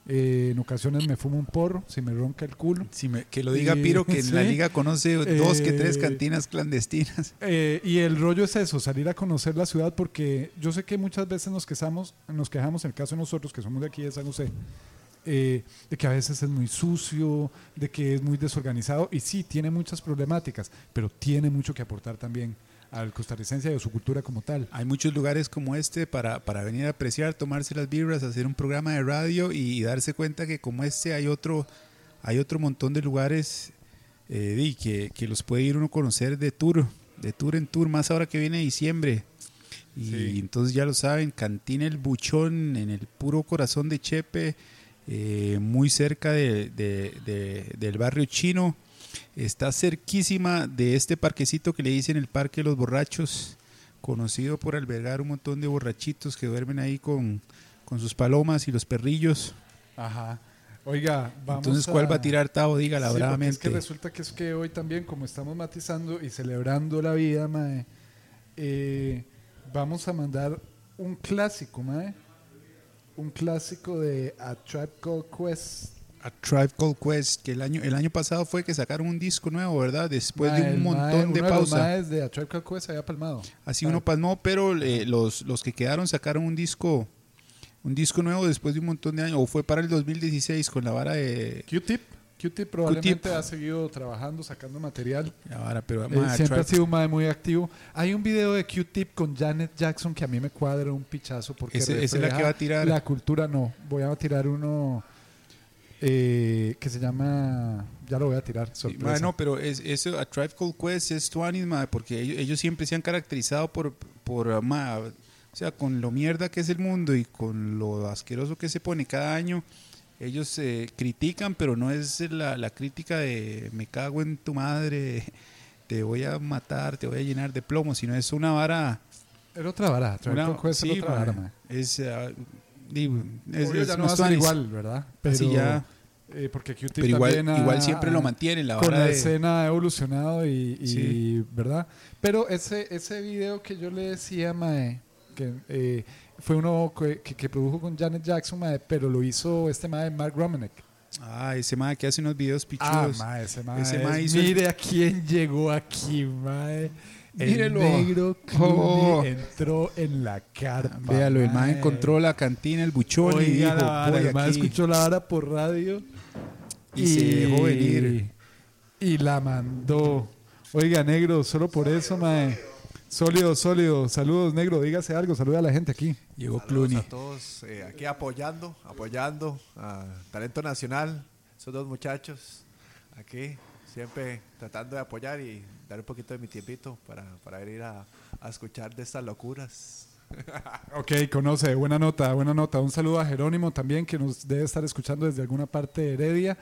[SPEAKER 2] Eh, en ocasiones me fumo un porro, si me ronca el culo.
[SPEAKER 1] Si que lo diga Piro, que en [LAUGHS] la liga conoce dos que tres eh, cantinas clandestinas.
[SPEAKER 2] Eh, y el rollo es eso, salir a conocer la ciudad, porque yo sé que muchas veces nos quejamos, nos quejamos en el caso de nosotros, que somos de aquí de San José, eh, de que a veces es muy sucio, de que es muy desorganizado y sí, tiene muchas problemáticas, pero tiene mucho que aportar también al costarricense y a su cultura como tal.
[SPEAKER 1] Hay muchos lugares como este para, para venir a apreciar, tomarse las birras, hacer un programa de radio y, darse cuenta que como este hay otro, hay otro montón de lugares eh, que, que, los puede ir uno a conocer de tour, de tour en tour, más ahora que viene diciembre. Y entonces ya lo saben, Cantina El Buchón en el puro corazón de Chepe eh, muy cerca de, del barrio chino. Está cerquísima de este parquecito que le dicen el Parque de los Borrachos, conocido por albergar un montón de borrachitos que duermen ahí con, con sus palomas y los perrillos.
[SPEAKER 2] Ajá. Oiga,
[SPEAKER 1] vamos Entonces, ¿cuál va a tirar Tavo? Dígala sí, bravamente.
[SPEAKER 2] Es que resulta que es que hoy también, como estamos matizando y celebrando la vida, mae, eh, vamos a mandar un clásico, mae un clásico de A Tribe Called Quest.
[SPEAKER 1] A Tribe Called Quest, que el año, el año pasado fue que sacaron un disco nuevo, ¿verdad? Después de un montón de pausa.
[SPEAKER 2] De, de A Tribe Called Quest había palmado.
[SPEAKER 1] Así uno palmó, pero eh, los, los que quedaron sacaron un disco un disco nuevo después de un montón de años, o fue para el 2016 con la vara de...
[SPEAKER 2] Q-Tip. Q-Tip probablemente ha seguido trabajando, sacando material.
[SPEAKER 1] Ahora, pero,
[SPEAKER 2] eh, siempre ha sido un madre muy activo. Hay un video de Q-Tip con Janet Jackson que a mí me cuadra un pichazo porque
[SPEAKER 1] ese, es la que va a tirar.
[SPEAKER 2] La cultura no. Voy a tirar uno eh, que se llama. Ya lo voy a tirar.
[SPEAKER 1] Bueno, pero es, eso, a Tribe Called Quest es Twanis, porque ellos, siempre se han caracterizado por, por o sea, con lo mierda que es el mundo y con lo asqueroso que se pone cada año ellos eh, critican, pero no es la, la, crítica de me cago en tu madre, te voy a matar, te voy a llenar de plomo, sino es una vara.
[SPEAKER 2] Es otra vara,
[SPEAKER 1] una, sí, otra vara, Es, uh,
[SPEAKER 2] es, ya no va igual, ¿verdad?
[SPEAKER 1] Pero, ya.
[SPEAKER 2] Eh, porque QT
[SPEAKER 1] pero igual, igual siempre lo mantiene la
[SPEAKER 2] con la escena ha evolucionado y, y verdad pero ese ese video que yo le decía mae que eh, fue uno que, que- que produjo con Janet Jackson, mae, pero lo hizo este mae Mark Romanek.
[SPEAKER 1] Ah, ese mae que hace unos videos
[SPEAKER 2] Ah,
[SPEAKER 1] pichudos.
[SPEAKER 2] ese mae.
[SPEAKER 1] Ese
[SPEAKER 2] es-
[SPEAKER 1] mae hizo el-
[SPEAKER 2] Mire a quién llegó aquí, mae. El
[SPEAKER 1] Mírelo.
[SPEAKER 2] negro
[SPEAKER 1] Oh.
[SPEAKER 2] entró en la carpa.
[SPEAKER 1] Véalo, el mae. encontró la cantina, el buchón y dijo,
[SPEAKER 2] la el
[SPEAKER 1] aquí.
[SPEAKER 2] escuchó la vara por radio
[SPEAKER 1] Y se dejó venir.
[SPEAKER 2] Y la mandó. Oiga, negro, solo por eso, mae. Sólido, sólido. Saludos, negro. Dígase algo. Saluda a la gente aquí.
[SPEAKER 1] Llegó
[SPEAKER 12] Saludos
[SPEAKER 1] Clooney.
[SPEAKER 12] a todos eh, aquí apoyando, apoyando a Talento Nacional, esos dos muchachos aquí, siempre tratando de apoyar y dar un poquito de mi tiempito para, para ir a, a escuchar de estas locuras. [LAUGHS]
[SPEAKER 2] Ok, conoce. Buena nota, buena nota. Un saludo a Jerónimo también, que nos debe estar escuchando desde alguna parte de Heredia.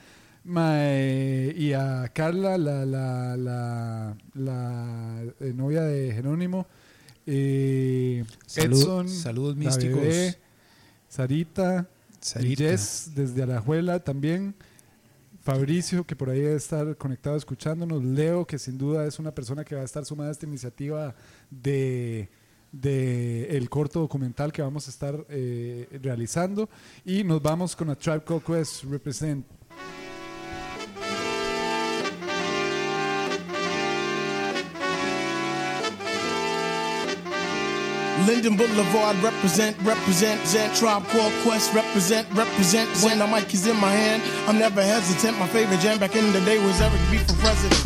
[SPEAKER 2] Mae, y a Carla, la, la, la, la, eh, novia de Jerónimo. Eh,
[SPEAKER 1] Salud-
[SPEAKER 2] Edson,
[SPEAKER 1] saludos místicos.
[SPEAKER 2] bebé, Sarita,
[SPEAKER 1] Sarita.
[SPEAKER 2] y Jess desde Alajuela también. Fabricio, que por ahí debe estar conectado escuchándonos. Leo, que sin duda es una persona que va a estar sumada a esta iniciativa de, de el corto documental que vamos a estar eh, realizando. Y nos vamos con a Tribe Called Quest Represent.
[SPEAKER 13] Linden Boulevard represent, represent, Zant Tribe Called Quest represent, represent. When the mic is in my hand, I'm never hesitant. My favorite jam back in the day was Eric B for president.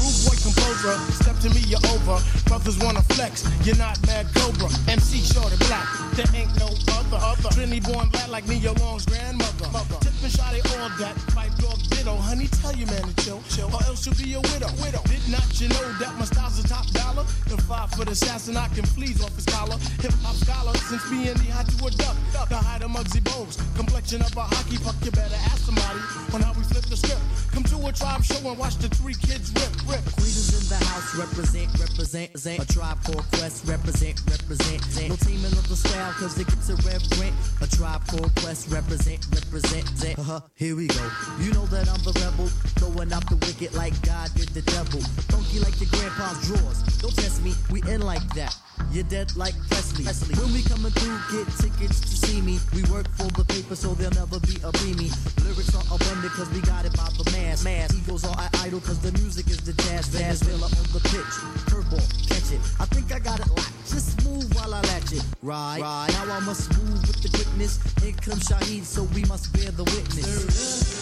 [SPEAKER 13] Rude boy composer, step to me, you're over. Brothers wanna flex, you're not mad Cobra. MC short and black, there ain't no other. other. Trinity born black like me, your Long's grandmother. Mother. Tip and shot all that, pipe dog ditto. Honey, tell your man to chill, chill, or else you'll be a widow. widow. Did not you know that my style's a top dollar? The five foot assassin, I can fleas off his collar. Hip hop scholar, since being the hot to a duck. The height of Muggsy Bogues, complexion of a hockey puck. You better ask somebody on how we flip the script. Come to a tribe show and watch the three kids rip, rip.
[SPEAKER 14] Queens in the house, represent, represent, represent. A tribe called Quest, represent, represent. No teaming of the style, cause it gets irreverent. A tribe called Quest, represent, represent. Uh-huh, here we go. You know that I'm the rebel, throwing out the wicked like God did the devil. Funky like your grandpa's drawers. Don't test me, we in like that. You're dead like Presley. Presley. When we coming through, get tickets to see me. We work for the paper, so there'll never be a preemie. Lyrics are abundant, cause we got it by the mass. mass. Egos are idle, cause the music is the jazz. Venezuela on the pitch. Curveball, catch it. I think I got it locked. Just move while I latch it. Right, right. Now I must move with the quickness. Here comes Shaheed, so we must bear the witness.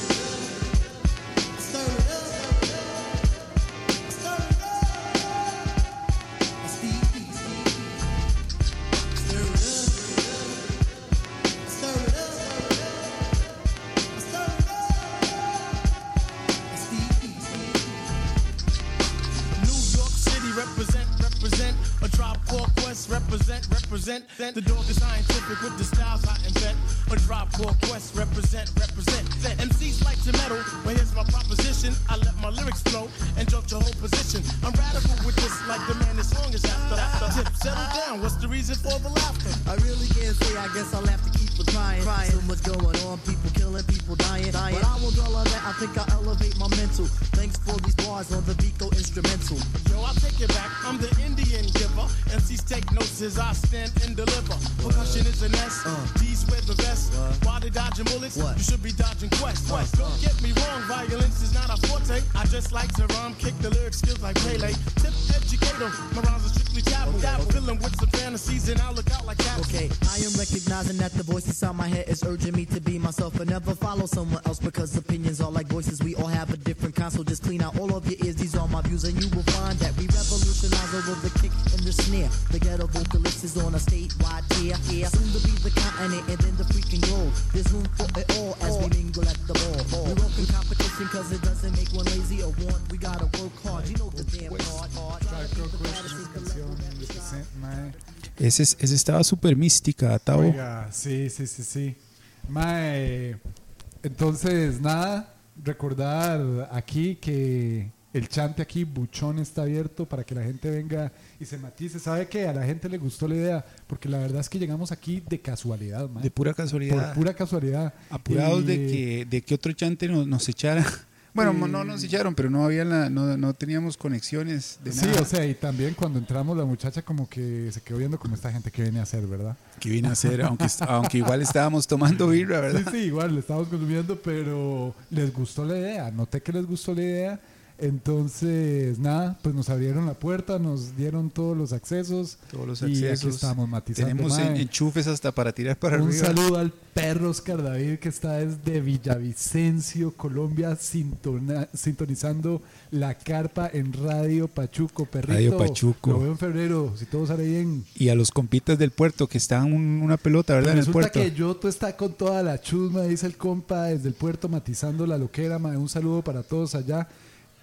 [SPEAKER 13] Represent. The dog is scientific with the styles I invent. A tribe called Quest represent, represent. MCs like to metal, but here's my proposition. I let my lyrics flow and jump your whole position. I'm radical with this, like the man this song is after. after. Tip, settle down. What's the reason for the laughter?
[SPEAKER 14] I really can't say, I guess I'll have to keep it crying. crying. So much going on, people killing, people dying. dying. But I won't dwell on that, I think I'll elevate my mental. Thanks for these bars on the
[SPEAKER 13] as I stand and deliver. Percussion is an S. D's wear the vest. While they dodging bullets, you should be dodging quest. Quest. Uh. Don't get me wrong, violence is not a forte. I just like to rhyme, kick the lyric skills like Pele. Tip educator, my rhymes are strictly. Dabble, filling with some fantasies and I look out like that.
[SPEAKER 14] Okay, I am recognizing that the voice inside my head is urging me to be myself and never follow someone else because opinions are like voices. We all have a different kind, so just clean out all of your ears. These are my views, and you will find that we revolutionize over the kick and the snare. The ghetto vocalist is on a statewide tear. Yeah, soon to be the continent and then the freaking globe. There's room for it all as we mingle at the ball. We welcome competition because it doesn't make one lazy or one. We gotta work hard. You know the damn hard. hard.
[SPEAKER 2] Mae.
[SPEAKER 1] Ese, es- ese estaba súper mística, Tavo.
[SPEAKER 2] Oiga, sí, sí, sí, sí. Mae, entonces, nada, recordar aquí que el chante aquí, Buchón, está abierto para que la gente venga y se matice. ¿Sabe qué? A la gente le gustó la idea, porque la verdad es que llegamos aquí de casualidad, mae.
[SPEAKER 1] De pura casualidad.
[SPEAKER 2] Por pura casualidad.
[SPEAKER 1] Apurados
[SPEAKER 2] Y-
[SPEAKER 1] de que, de que otro chante nos, nos echara Bueno, no nos echaron, pero no había la, no, no teníamos conexiones de
[SPEAKER 2] Sí,
[SPEAKER 1] nada.
[SPEAKER 2] o sea, y también cuando entramos la muchacha como que se quedó viendo como esta gente que viene a hacer, ¿verdad?
[SPEAKER 1] que vine a hacer, aunque, aunque igual estábamos tomando birra,
[SPEAKER 2] Sí,
[SPEAKER 1] ¿verdad? [LAUGHS]
[SPEAKER 2] sí, igual, le estábamos consumiendo, pero les gustó la idea, noté que les gustó la idea, entonces nada, pues nos abrieron la puerta, nos dieron todos los accesos,
[SPEAKER 1] Todos los
[SPEAKER 2] y aquí
[SPEAKER 1] accesos.
[SPEAKER 2] estamos matizando.
[SPEAKER 1] Tenemos enchufes hasta para tirar para
[SPEAKER 2] Un
[SPEAKER 1] arriba.
[SPEAKER 2] saludo al perro Oscar David que está desde Villavicencio, Colombia, sintona- sintonizando la carpa en Radio Pachuco, perrito.
[SPEAKER 1] Radio Pachuco.
[SPEAKER 2] Lo veo en febrero, si todo sale bien.
[SPEAKER 1] Y a los compitas del puerto que están un- una pelota, ¿verdad? En el
[SPEAKER 2] Resulta
[SPEAKER 1] puerto.
[SPEAKER 2] que Yoto está con toda la chusma, dice el compa, desde el puerto matizando la loquera. mae. Un saludo para todos allá.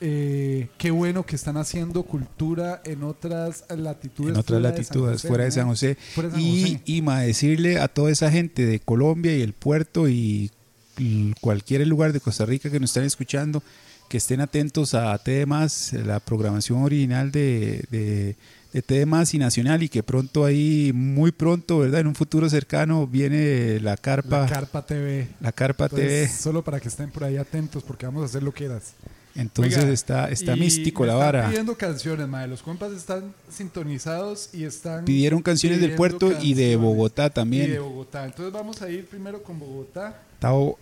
[SPEAKER 2] Eh, qué bueno que están haciendo cultura en otras latitudes.
[SPEAKER 1] en otras
[SPEAKER 2] fuera de San
[SPEAKER 1] latitudes,
[SPEAKER 2] José,
[SPEAKER 1] fuera de. San José.
[SPEAKER 2] Fuera de San
[SPEAKER 1] y,
[SPEAKER 2] José.
[SPEAKER 1] y ma, decirle a toda esa gente de Colombia y el puerto y, y cualquier lugar de Costa Rica que nos están escuchando, que estén atentos a TD Más, la programación original de, de, de TD Más y Nacional, y que pronto ahí, muy pronto, ¿verdad? En un futuro cercano, viene la Carpa.
[SPEAKER 2] La Carpa TV.
[SPEAKER 1] La Carpa
[SPEAKER 2] Entonces,
[SPEAKER 1] TV.
[SPEAKER 2] Solo para que estén por ahí atentos porque vamos a hacer lo que quieras.
[SPEAKER 1] Entonces
[SPEAKER 2] Oiga,
[SPEAKER 1] está, está místico la
[SPEAKER 2] están
[SPEAKER 1] vara.
[SPEAKER 2] pidiendo canciones, madre. Los compas están sintonizados y están.
[SPEAKER 1] Pidieron canciones del puerto y de
[SPEAKER 2] canciones.
[SPEAKER 1] Bogotá
[SPEAKER 2] Y de
[SPEAKER 1] también.
[SPEAKER 2] Bogotá. Entonces vamos a ir primero con Bogotá.
[SPEAKER 1] Tao,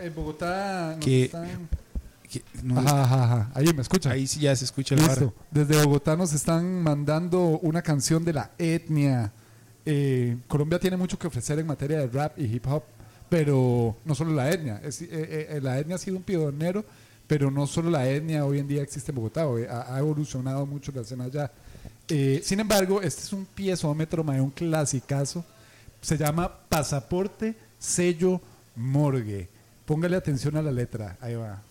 [SPEAKER 2] En Bogotá
[SPEAKER 1] Que-
[SPEAKER 2] están.
[SPEAKER 1] que- no-
[SPEAKER 2] Ajá, ajá, ajá. Ahí me escuchan.
[SPEAKER 1] ahí sí ya se escucha la vara.
[SPEAKER 2] Desde Bogotá nos están mandando una canción de la etnia. Eh, Colombia tiene mucho que ofrecer en materia de rap y hip hop, pero no solo la etnia. Es- eh, eh, la etnia ha sido un pionero, pero no solo la etnia hoy en día existe en Bogotá. ha, evolucionado mucho la escena allá. Eh, sin embargo, este es un piezómetro, mae, un clasicazo. Se llama Pasaporte Sello Morgue. Póngale atención a la letra. Ahí va.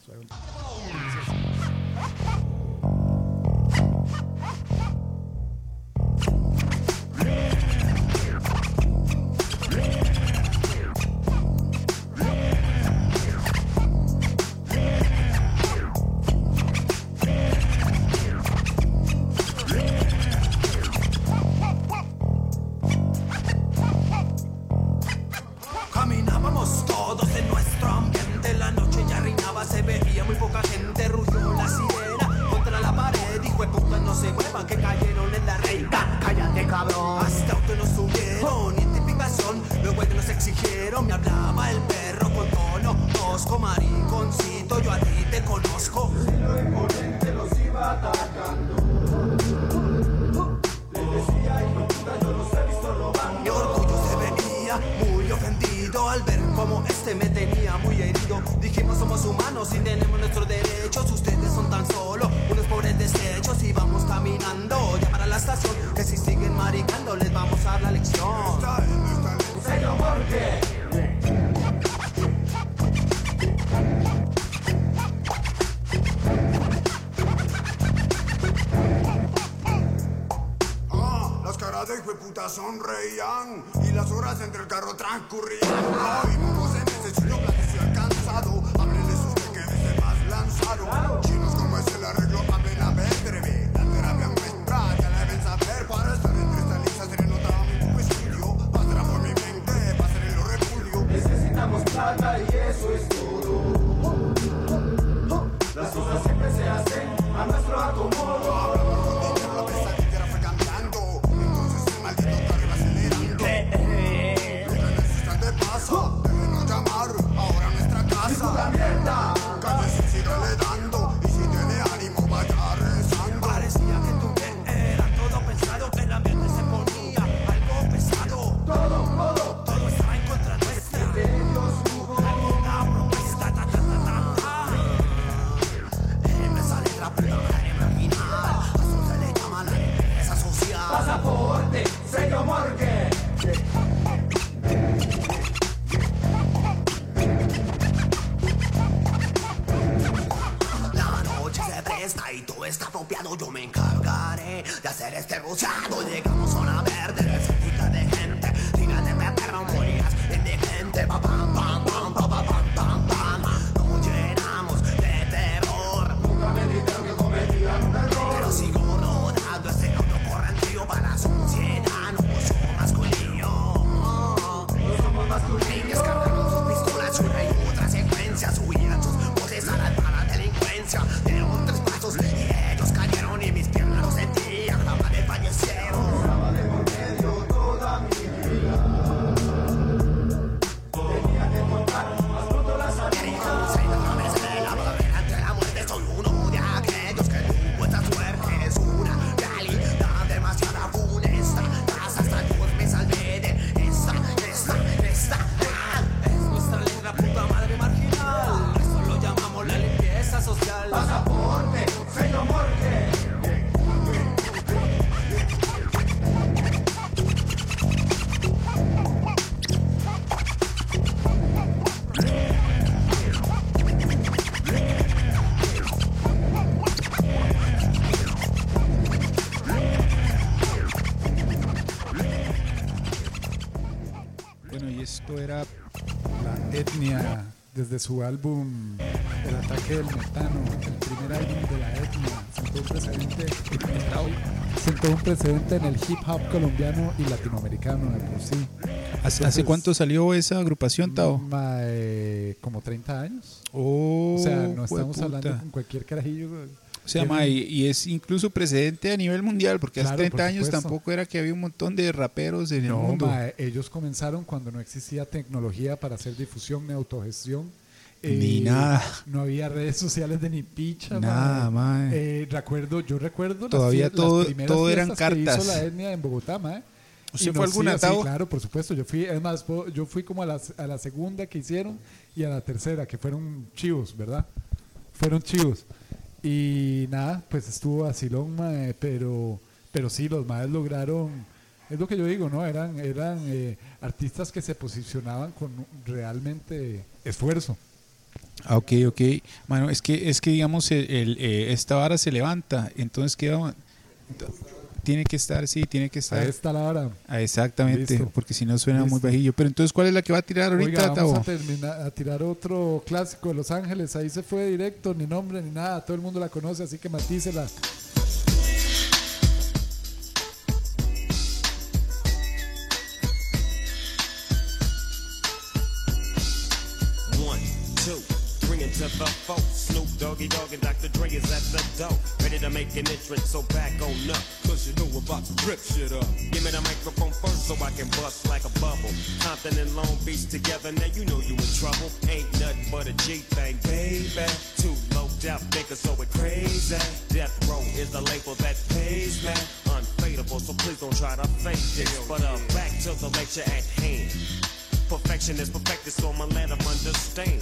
[SPEAKER 15] Necesitamos plata y eso es todo.
[SPEAKER 2] Etnia, desde su álbum El ataque del metano, el primer álbum de la etnia, sentó un precedente, sentó un precedente en el hip hop colombiano y latinoamericano de por sí.
[SPEAKER 1] ¿Hace,
[SPEAKER 2] Entonces,
[SPEAKER 1] hace cuánto salió esa agrupación, Tao?
[SPEAKER 2] eh, como 30 años.
[SPEAKER 1] Oh,
[SPEAKER 2] o sea, no estamos hablando con cualquier carajillo.
[SPEAKER 1] O sea, ma, y, y es incluso precedente a nivel mundial, porque hace
[SPEAKER 2] Claro,
[SPEAKER 1] 30
[SPEAKER 2] por
[SPEAKER 1] años tampoco era que había un montón de raperos en el mundo.
[SPEAKER 2] ma, ellos comenzaron cuando no existía tecnología para hacer difusión ni autogestión.
[SPEAKER 1] Ni nada.
[SPEAKER 2] No había redes sociales de ni picha.
[SPEAKER 1] Nada, ma.
[SPEAKER 2] Eh, recuerdo, yo recuerdo las
[SPEAKER 1] Todavía
[SPEAKER 2] fie-
[SPEAKER 1] todo-
[SPEAKER 2] las primeras
[SPEAKER 1] todo eran
[SPEAKER 2] fiestas que hizo
[SPEAKER 1] cartas.
[SPEAKER 2] la etnia en Bogotá, ma.
[SPEAKER 1] ¿Usted fue alguna,
[SPEAKER 2] sí, claro, por supuesto. Yo fui, es más, po- yo fui como a la, a la segunda que hicieron y a la tercera, que fueron chivos, ¿verdad? Fueron chivos. Y nada, pues estuvo vacilón, mae, pero, pero sí, los maes lograron, es lo que yo digo, ¿no? Eran, eran eh, artistas que se posicionaban con realmente esfuerzo.
[SPEAKER 1] Ah, ok, ok. Bueno, es que, es que digamos, el, el, eh, esta vara se levanta, entonces queda... Tiene que estar, sí, tiene que estar.
[SPEAKER 2] Ahí está la vara.
[SPEAKER 1] Ah, exactamente,
[SPEAKER 2] Listo.
[SPEAKER 1] porque si no suena muy
[SPEAKER 2] Listo.
[SPEAKER 1] bajillo. Pero entonces, ¿cuál es la que va a tirar ahorita,
[SPEAKER 2] Oiga, vamos a, terminar, a tirar otro clásico de Los Ángeles. Ahí se fue directo, ni nombre ni nada. Todo el mundo la conoce, así que matícela.
[SPEAKER 16] Into the four. Snoop Doggy Dogg and Dr. Dre is at the door. Ready to make an entrance, so back on up. Cause you know we're about to rip shit up. Give me the microphone first so I can bust like a bubble. Compton and Long Beach together, now you know you in trouble. Ain't nothing but a G thing, baby. Too low death niggas, so it crazy. Death Row is the label that pays me. Unfadable, so please don't try to fake this. But uh, back to the lecture at hand. Perfection is perfected, so I'ma let them understand.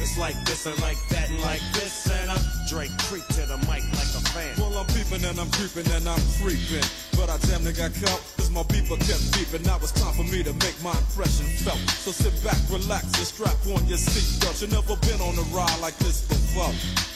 [SPEAKER 16] it's like this and like that and like this and uh, Drake creep to the mic like a fan.
[SPEAKER 17] Well, I'm peeping and I'm creeping and I'm creeping. But I damn near got caught cause my beeper kept beeping. Now it's time for me to make my impression felt. So sit back, relax, and strap on your seatbelt. You never been on a ride like this before.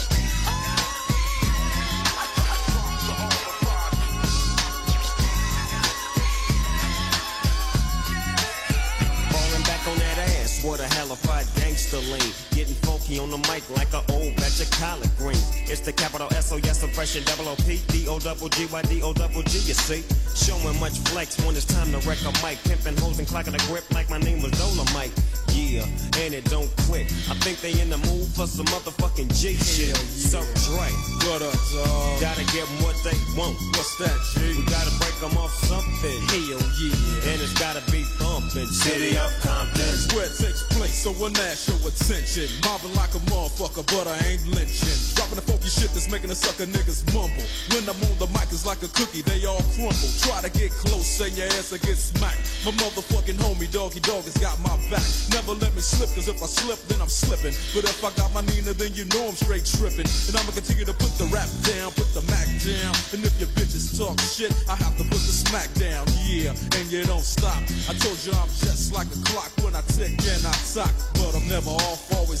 [SPEAKER 16] What a hellified gangster lean. Getting funky on the mic like an old batch of collard greens. It's the capital S O yes, impression double O P D O double G Y D O double G. You see, showing much flex when it's time to wreck a mic. Pimping hoes and clocking a grip like my name was Dolomite. Yeah, and it don't quit. I think they in the mood for some motherfucking G shit. So Dre,
[SPEAKER 17] what up, dog?
[SPEAKER 16] Gotta give 'em what they want.
[SPEAKER 17] What's that, G?
[SPEAKER 16] We gotta break 'em off something.
[SPEAKER 17] Hell yeah.
[SPEAKER 16] And it's gotta be bumping. City of Compton.
[SPEAKER 17] Where it takes place, so that show attention. Mobbing like a motherfucker, but I ain't lynching. Dropping the funky shit that's making the sucker niggas mumble. When I'm on the mic, it's like a cookie, they all crumble. Try to get close, say your ass will get smacked. My motherfucking homie, doggy dog, has got my back. Never let me slip, cause if I slip, then I'm slipping. But if I got my Nina, then you know I'm straight tripping. And I'ma continue to put the rap down, put the Mac down. And if your bitches talk shit, I have to put the smack down. Yeah, and you don't stop. I told you I'm just like a clock when I tick and I talk. But I'm never off, always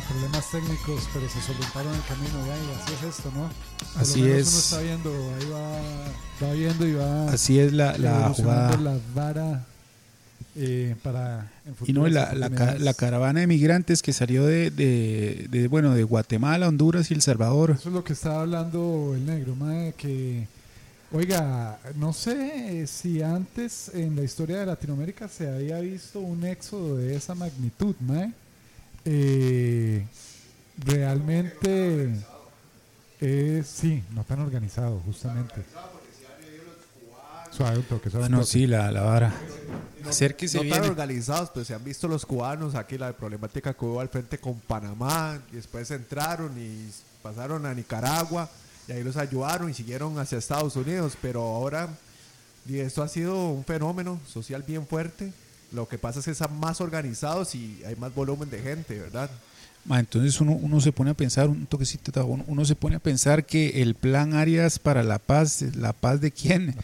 [SPEAKER 2] Problemas técnicos, pero se solventaron el camino ya y así es esto, ¿no? Por
[SPEAKER 1] Así
[SPEAKER 2] lo menos
[SPEAKER 1] es.
[SPEAKER 2] Uno está viendo, ahí va, va viendo y va.
[SPEAKER 1] Así es la- la jugada.
[SPEAKER 2] la vara eh, para.
[SPEAKER 1] Y no, la, la, la caravana de migrantes que salió de, de, de, bueno, de Guatemala, Honduras y El Salvador.
[SPEAKER 2] Eso es lo que estaba hablando el negro, mae, que. Oiga, no sé si antes en la historia de Latinoamérica se había visto un éxodo de esa magnitud, mae. Eh, realmente es, sí, no tan organizado, justamente. Suave un toque, suave un
[SPEAKER 1] no,
[SPEAKER 2] toque.
[SPEAKER 1] sí, la, la vara. Acérquese
[SPEAKER 12] no
[SPEAKER 1] bien.
[SPEAKER 12] tan organizados, pero se han visto los cubanos aquí, la problemática que hubo al frente con Panamá, y después entraron y pasaron a Nicaragua, y ahí los ayudaron y siguieron hacia Estados Unidos, pero ahora y esto ha sido un fenómeno social bien fuerte. Lo que pasa es que están más organizados y hay más volumen de gente, ¿verdad?
[SPEAKER 1] Entonces uno, uno se pone a pensar, un toquecito, uno, uno se pone a pensar que el plan Arias para la paz, ¿la paz de quién?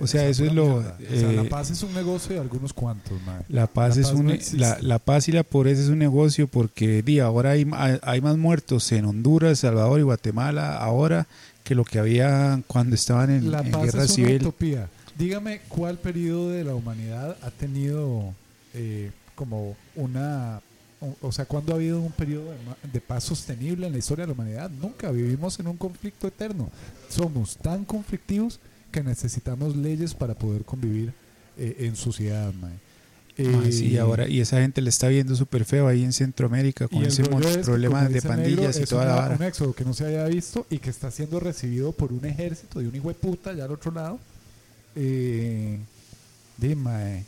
[SPEAKER 1] o sea, eso es lo...
[SPEAKER 2] O sea, la
[SPEAKER 1] eh,
[SPEAKER 2] paz es un negocio de algunos cuantos, mae.
[SPEAKER 1] La paz, es un,
[SPEAKER 2] no
[SPEAKER 1] la, la paz y la pobreza es un negocio porque di, ahora hay, hay, más muertos en Honduras, Salvador y Guatemala ahora que lo que había cuando estaban en,
[SPEAKER 2] La
[SPEAKER 1] en
[SPEAKER 2] paz
[SPEAKER 1] guerra
[SPEAKER 2] es una
[SPEAKER 1] civil.
[SPEAKER 2] utopía. Dígame cuál periodo de la humanidad ha tenido eh, como una... O, o sea, ¿cuándo ha habido un periodo de, paz sostenible en la historia de la humanidad? Nunca. Vivimos en un conflicto eterno. Somos tan conflictivos que necesitamos leyes para poder convivir eh, en sociedad, mae.
[SPEAKER 1] Ma, sí,
[SPEAKER 2] Eh,
[SPEAKER 1] ahora, y esa gente le está viendo súper feo ahí en Centroamérica con
[SPEAKER 2] y
[SPEAKER 1] ese
[SPEAKER 2] es como
[SPEAKER 1] de
[SPEAKER 2] dice Negro,
[SPEAKER 1] pandillas y toda la vara.
[SPEAKER 2] Un éxodo que no se había visto y que está siendo recibido por un ejército de un hijo de puta allá al otro lado. Eh, dime,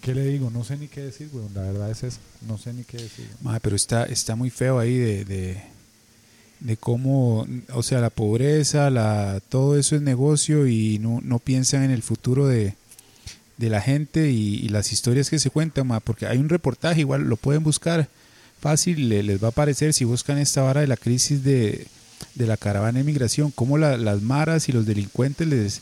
[SPEAKER 2] ¿qué le digo? No sé ni qué decir, weón. La verdad es eso. No sé ni qué decir.
[SPEAKER 1] Ma, pero está, está muy feo ahí de, de, cómo, o sea, la pobreza, la, todo eso es negocio y no, no piensan en el futuro de, de la gente y, las historias que se cuentan, ma, porque hay un reportaje, igual lo pueden buscar fácil, le- les va a aparecer si buscan esta vara de la crisis de, de la caravana de migración, cómo la- las maras y los delincuentes les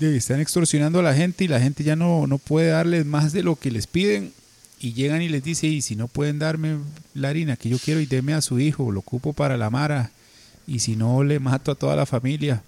[SPEAKER 1] están extorsionando a la gente y la gente ya no, no puede darles más de lo que les piden y llegan y les dice, y si no pueden darme la harina que yo quiero y deme a su hijo, lo ocupo para la mara y si no le mato a toda la familia.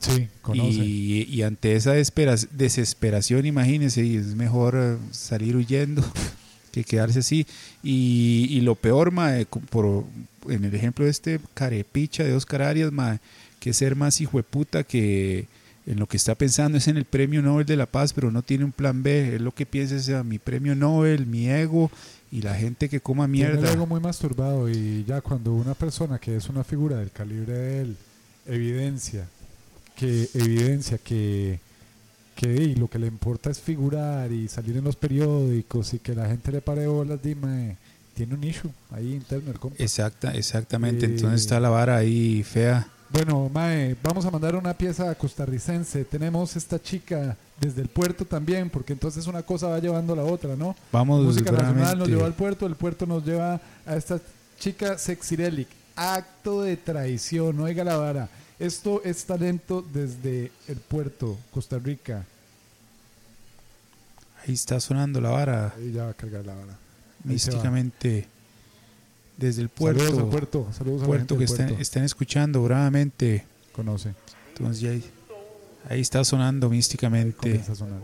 [SPEAKER 2] Sí, conoce.
[SPEAKER 1] Y, y ante esa desesperación, imagínense, es mejor eh, salir huyendo [LAUGHS] que quedarse así. Y, y lo peor, mae, co- por, en el ejemplo de este carepicha de Oscar Arias, mae, que ser más hijo de puta que en lo que está pensando es en el premio Nobel de la Paz, pero no tiene un plan B. Es lo que piensa es a mi premio Nobel, mi ego y la gente que coma
[SPEAKER 2] Tiene el
[SPEAKER 1] mierda.
[SPEAKER 2] ego muy masturbado y ya cuando una persona que es una figura del calibre de él evidencia que evidencia que que y lo que le importa es figurar y salir en los periódicos y que la gente le pare bolas, dime, tiene un issue ahí interno el compa.
[SPEAKER 1] Exacta, exactamente.
[SPEAKER 2] Eh,
[SPEAKER 1] Entonces está la vara ahí fea.
[SPEAKER 2] Bueno, Mae, vamos a mandar una pieza costarricense. Tenemos esta chica desde el puerto también, porque entonces una cosa va llevando a la otra, ¿no?
[SPEAKER 1] Vamos
[SPEAKER 2] Música nacional nos lleva al puerto, el puerto nos lleva a esta chica Sexirelic. Acto de traición, oiga la vara. Esto es talento desde el puerto, Costa Rica.
[SPEAKER 1] Ahí está sonando la vara.
[SPEAKER 2] Ahí ya va a cargar la vara. Ahí
[SPEAKER 1] místicamente desde el puerto.
[SPEAKER 2] Saludos al puerto, saludos a
[SPEAKER 1] puerto que están, están escuchando bravamente.
[SPEAKER 2] Conoce.
[SPEAKER 1] Entonces ya ahí, ahí está sonando místicamente.
[SPEAKER 2] Comienza a sonar.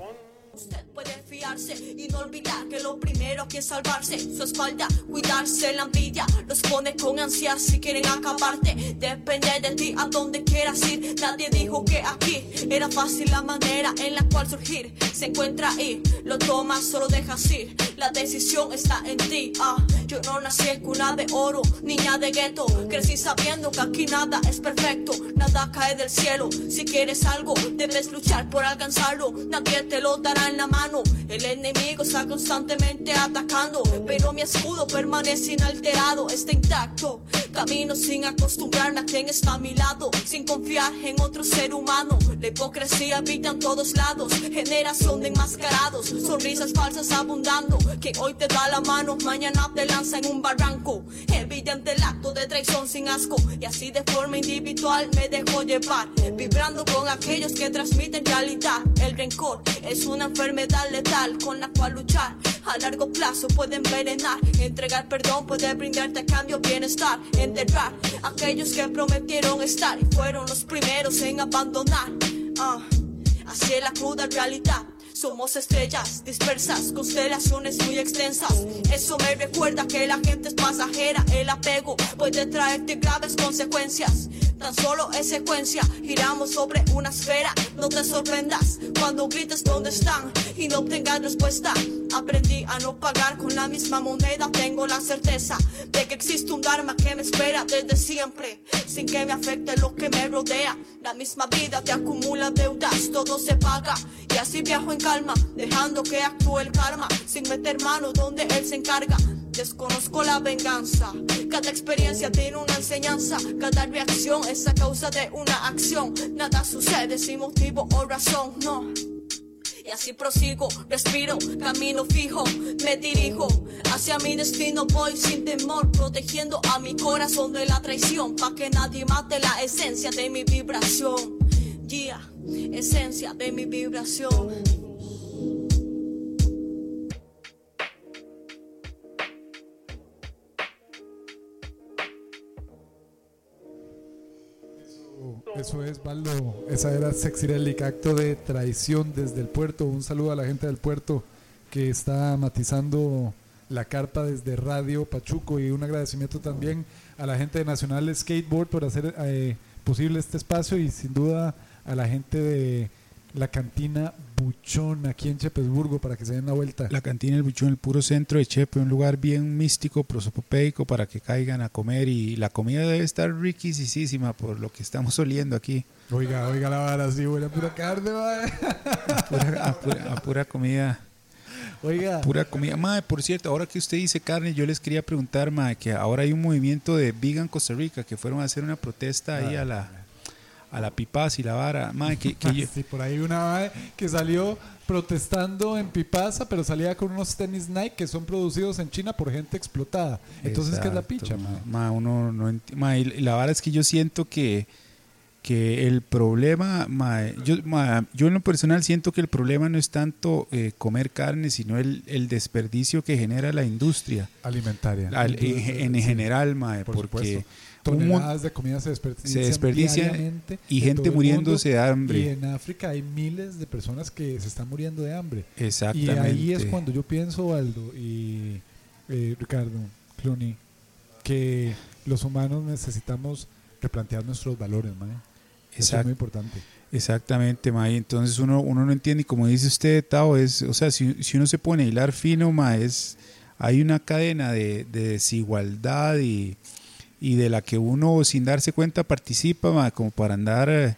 [SPEAKER 18] Usted puede fiarse y no olvidar que lo primero que es salvarse su espalda, cuidarse la envidia, los pone con ansias si quieren acabarte. Depende de ti a donde quieras ir. Nadie dijo que aquí era fácil la manera en la cual surgir. Se encuentra ahí, lo tomas, solo dejas ir. La decisión está en ti. Ah, yo no nací en cuna de oro, niña de gueto. Crecí sabiendo que aquí nada es perfecto, nada cae del cielo. Si quieres algo, debes luchar por alcanzarlo. Nadie te lo dará en la mano. El enemigo está constantemente atacando, pero mi escudo permanece inalterado, está intacto. Camino sin acostumbrarme a quien está a mi lado, sin confiar en otro ser humano. La hipocresía habita en todos lados, generación de enmascarados, sonrisas falsas abundando. Quien hoy te da la mano, mañana te lanza en un barranco. Evidente el acto de traición sin asco, y así de forma individual me dejo llevar, vibrando con aquellos que transmiten realidad. El rencor es una enfermedad letal con la cual luchar. a largo plazo puede envenenar. Entregar perdón puede brindarte a cambio bienestar. Enterrar aquellos que prometieron estar y fueron los primeros en abandonar. Ah, así es la cruda realidad. Somos estrellas dispersas, constelaciones muy extensas. Eso me recuerda que la gente es pasajera. El apego puede traerte graves consecuencias. Tan solo es secuencia, giramos sobre una esfera. No te sorprendas cuando grites dónde están y no obtengas respuesta. Aprendí a no pagar con la misma moneda. Tengo la certeza de que existe un Dharma que me espera desde siempre, sin que me afecte lo que me rodea. La misma vida te acumula deudas, todo se paga. Y así viajo en calma, dejando que actúe el karma, sin meter mano donde él se encarga. Desconozco la venganza. Cada experiencia tiene una enseñanza. Cada reacción es a causa de una acción. Nada sucede sin motivo o razón, no. Y así prosigo, respiro, camino fijo, me dirijo hacia mi destino, voy sin temor, protegiendo a mi corazón de la traición, pa' que nadie mate la esencia de mi vibración. Guía, esencia de mi vibración.
[SPEAKER 2] Eso es, Baldo. Esa era Sexy Relic, acto de traición desde el puerto. Un saludo a la gente del puerto que está matizando la carpa desde Radio Pachuco y un agradecimiento también a la gente de Nacional Skateboard por hacer eh, posible este espacio y sin duda a la gente de la cantina Buchón aquí en Chepesburgo para que se den la vuelta.
[SPEAKER 1] La cantina El Buchón, el puro centro de Chepe, un lugar bien místico, prosopopeico para que caigan a comer y la comida debe estar riquísima por lo que estamos oliendo aquí.
[SPEAKER 2] Oiga, oiga la vara, sí, buena pura carne, madre.
[SPEAKER 1] A pura, a pura- a pura comida.
[SPEAKER 2] Oiga.
[SPEAKER 1] Pura comida. Madre, por cierto, ahora que usted dice carne, yo les quería preguntar, madre, que ahora hay un movimiento de Vegan Costa Rica que fueron a hacer una protesta ahí a la a la Pipaz y la vara. Madre, que, que [LAUGHS] yo-
[SPEAKER 2] Sí, por ahí una madre que salió protestando en Pipasa, pero salía con unos tenis Nike que son producidos en China por gente explotada. Entonces, ¿qué es la
[SPEAKER 1] Exacto,
[SPEAKER 2] picha,
[SPEAKER 1] ma?
[SPEAKER 2] madre?
[SPEAKER 1] Ma, uno no enti- ma, y la verdad es que yo siento que, que el problema, ma, yo, yo en lo personal siento que el problema no es tanto eh, comer carne, sino el, el desperdicio que genera la industria.
[SPEAKER 2] Alimentaria.
[SPEAKER 1] Al- en, en general, ma,
[SPEAKER 2] por
[SPEAKER 1] porque
[SPEAKER 2] supuesto.
[SPEAKER 1] Un
[SPEAKER 2] Toneladas de comida se desperdician,
[SPEAKER 1] se y
[SPEAKER 2] en
[SPEAKER 1] gente muriéndose de hambre.
[SPEAKER 2] Y en África hay miles de personas que se están muriendo de hambre. Y ahí es
[SPEAKER 1] Exactamente.
[SPEAKER 2] cuando yo pienso, Aldo y eh, Ricardo, Clooney, que los humanos necesitamos replantear nuestros valores, mae. Eso es muy importante.
[SPEAKER 1] Exactamente, ma, y entonces uno, uno no entiende, y como dice usted, Tao, es, o sea, si, si uno se pone a hilar fino, ma, es, hay una cadena de, de desigualdad y, y de la que uno sin darse cuenta participa, ma, como para andar, eh,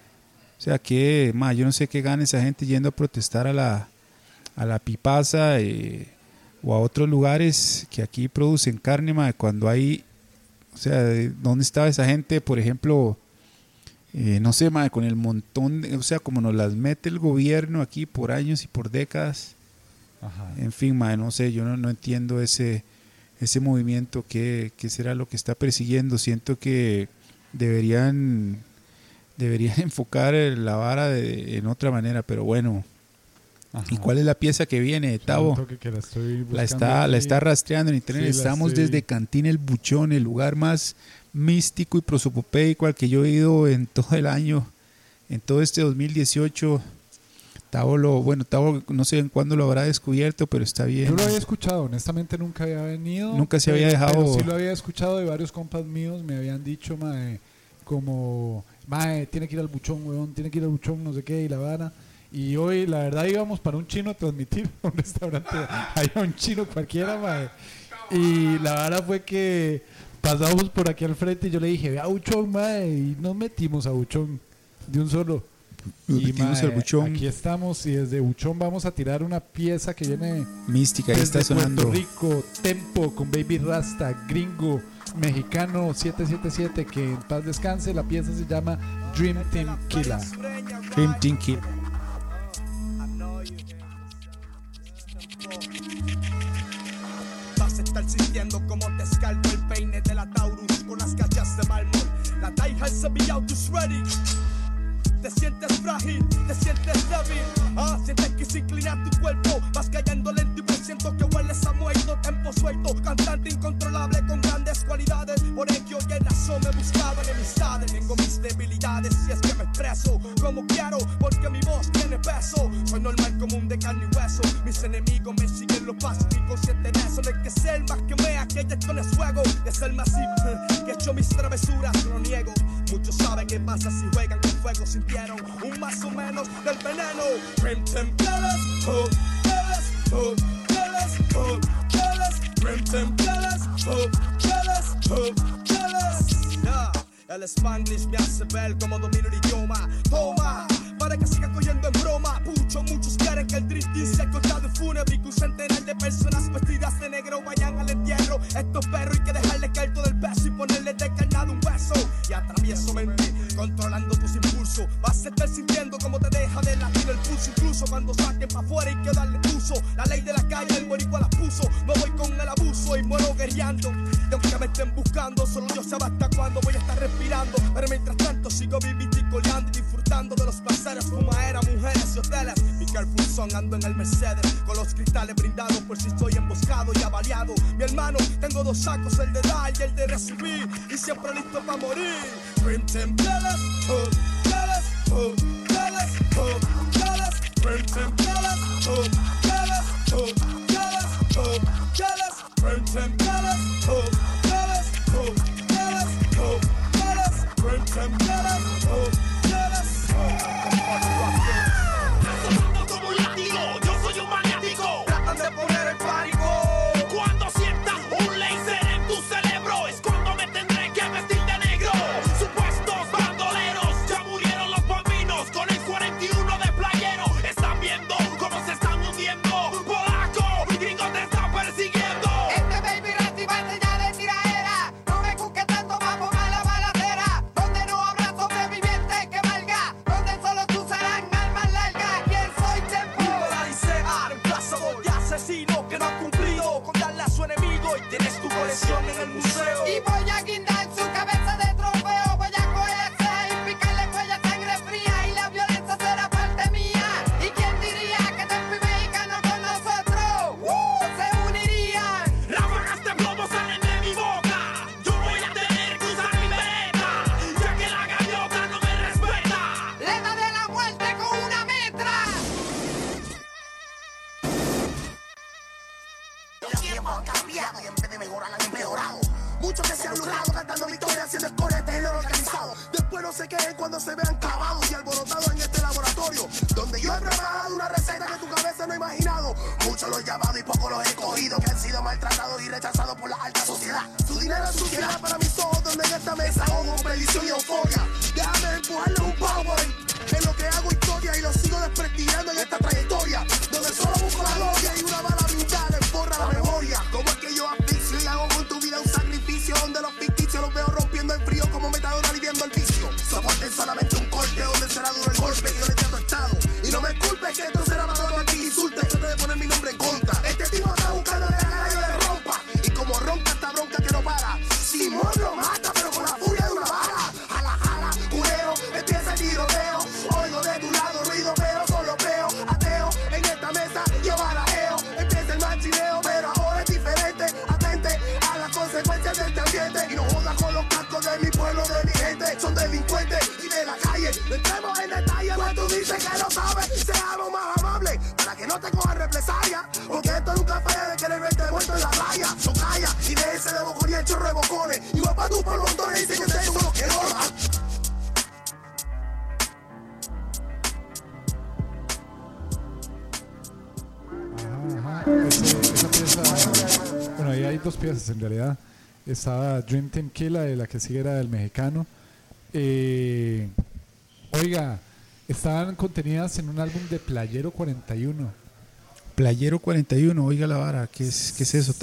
[SPEAKER 1] o sea, que, ma, yo no sé qué gana esa gente yendo a protestar a la, a la pipaza eh, o a otros lugares que aquí producen carne, ma, cuando hay, o sea, ¿dónde estaba esa gente, por ejemplo? eh, no sé, mae, con el montón, de- o sea, como nos las mete el gobierno aquí por años y por décadas. En fin, mae, no sé, yo no, no entiendo ese, ese movimiento, qué, qué será lo que está persiguiendo. Siento que deberían, deberían [LAUGHS] enfocar la vara de- en otra manera, pero bueno. ¿Y cuál es la pieza que viene, Tavo?
[SPEAKER 2] Siento que- que la estoy
[SPEAKER 1] La está, la está rastreando en internet.
[SPEAKER 2] Sí,
[SPEAKER 1] Estamos
[SPEAKER 2] estoy-
[SPEAKER 1] desde Cantina El Buchón, el lugar más místico y prosopopeico al que yo he ido en todo el año, en todo este 2018. Tavo lo, bueno, Tavo no sé en cuándo lo habrá descubierto, pero está bien.
[SPEAKER 2] Yo lo había escuchado, honestamente nunca había venido.
[SPEAKER 1] Nunca se había
[SPEAKER 2] pero-
[SPEAKER 1] dejado-
[SPEAKER 2] pero sí lo había escuchado de varios compas míos, me habían dicho, mae, como, mae, tiene que ir al buchón, weón, tiene que ir al buchón, no sé qué, y la vara. Y hoy, la verdad, íbamos para un chino a transmitir a [LAUGHS] un restaurante, allá un chino cualquiera, mae. Y la vara fue que pasamos por aquí al frente y yo le dije, ve a buchón, mae, y nos metimos a buchón de un solo.
[SPEAKER 1] Metimos al Buchón.
[SPEAKER 2] Aquí estamos y desde Buchón vamos a tirar una pieza que viene
[SPEAKER 1] Mística, ahí
[SPEAKER 2] desde
[SPEAKER 1] está sonando.
[SPEAKER 2] Puerto Rico, Tempo con Baby Rasta, gringo, mexicano 777, que en paz descanse. La pieza se llama Dream Team Killer.
[SPEAKER 1] Dream Team Killer.
[SPEAKER 19] Vas a estar sintiendo como te escaldo el peine de la Taurus con las cachas de mármol. La Taija is be out ready. Te sientes frágil, te sientes débil. Ah, sientes que se inclina tu cuerpo. Vas cayendo lento y presiento que hueles a muerto. Tempo suelto, cantante incontrolable con grandes cualidades. Por ello y en razón me buscaba enemistades. Tengo mis debilidades y es que me expreso como quiero, porque mi voz tiene peso. Soy normal como un de carne y hueso. Mis enemigos me siguen los pasos y consciente de eso. No hay que ser más que mea, que ella con el fuego. Es el masivo que he hecho mis travesuras, no niego. Muchos saben qué pasa si juegan con fuego. Sintieron un más o menos del veneno. Temperatures, oh, jealous, oh, oh, oh, oh. El Spanglish me hace ver como domino el idioma. Toma, para que siga cogiendo en broma. Pucho, muchos quieren que el drifting sea cortado en fúnebre y que un centenar de personas vestidas de negro vayan al entierro. Estos perros hay que dejarle caer todo el peso y ponerle de carnado un hueso. Y atravieso mente, controlando tengo dos sacos, el de dar y el de recibir, y siempre listo para morir.
[SPEAKER 15] Rechazados por la alta sociedad. Su dinero es suciedad para mis ojos donde en esta mesa hago perdición y euforia. Déjame empujarle en
[SPEAKER 2] realidad. Estaba Dream Team Kill, la de la que sigue era del mexicano. Eh, oiga, estaban contenidas en un álbum de Playero 41.
[SPEAKER 1] Playero 41, oiga la vara, ¿qué es, qué es eso?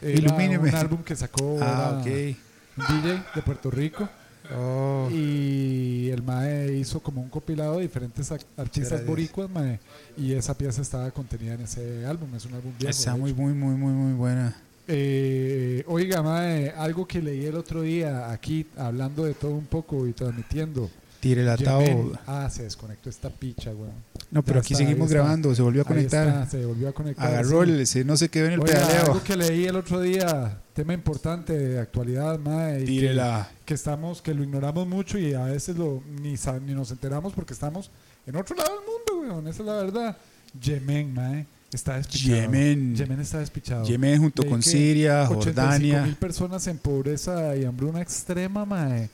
[SPEAKER 2] Era
[SPEAKER 1] Ilumíneme.
[SPEAKER 2] un álbum que sacó
[SPEAKER 1] Ah,
[SPEAKER 2] era
[SPEAKER 1] ok.
[SPEAKER 2] un DJ de Puerto Rico.
[SPEAKER 1] Oh.
[SPEAKER 2] Y el MAE hizo como un compilado de diferentes artistas boricuas, mae, y esa pieza estaba contenida en ese álbum. Es un álbum viejo.
[SPEAKER 1] Está muy, muy, muy, muy, muy buena.
[SPEAKER 2] Eh, oiga, mae, algo que leí el otro día aquí, hablando de todo un poco y transmitiendo.
[SPEAKER 1] Tire la
[SPEAKER 2] Yemen.
[SPEAKER 1] tao.
[SPEAKER 2] Ah, se desconectó esta picha, weón.
[SPEAKER 1] No, pero
[SPEAKER 2] Ya
[SPEAKER 1] aquí
[SPEAKER 2] está,
[SPEAKER 1] seguimos
[SPEAKER 2] está.
[SPEAKER 1] grabando, se volvió a conectar.
[SPEAKER 2] está, se volvió a conectar.
[SPEAKER 1] Agarró
[SPEAKER 2] sí.
[SPEAKER 1] el, se- no se quedó en el
[SPEAKER 2] Oiga,
[SPEAKER 1] pedaleo.
[SPEAKER 2] algo que leí el otro día, tema importante de actualidad, mae,
[SPEAKER 1] Tírela.
[SPEAKER 2] Que, que estamos, que lo ignoramos mucho y a veces lo ni, ni nos enteramos porque estamos en otro lado del mundo, weón. Esa es la verdad. Yemen, mae, está despichado.
[SPEAKER 1] Yemen.
[SPEAKER 2] Yemen está despichado.
[SPEAKER 1] Yemen junto con Siria,
[SPEAKER 2] 85
[SPEAKER 1] Jordania.
[SPEAKER 2] mil personas en pobreza y hambruna extrema, mae.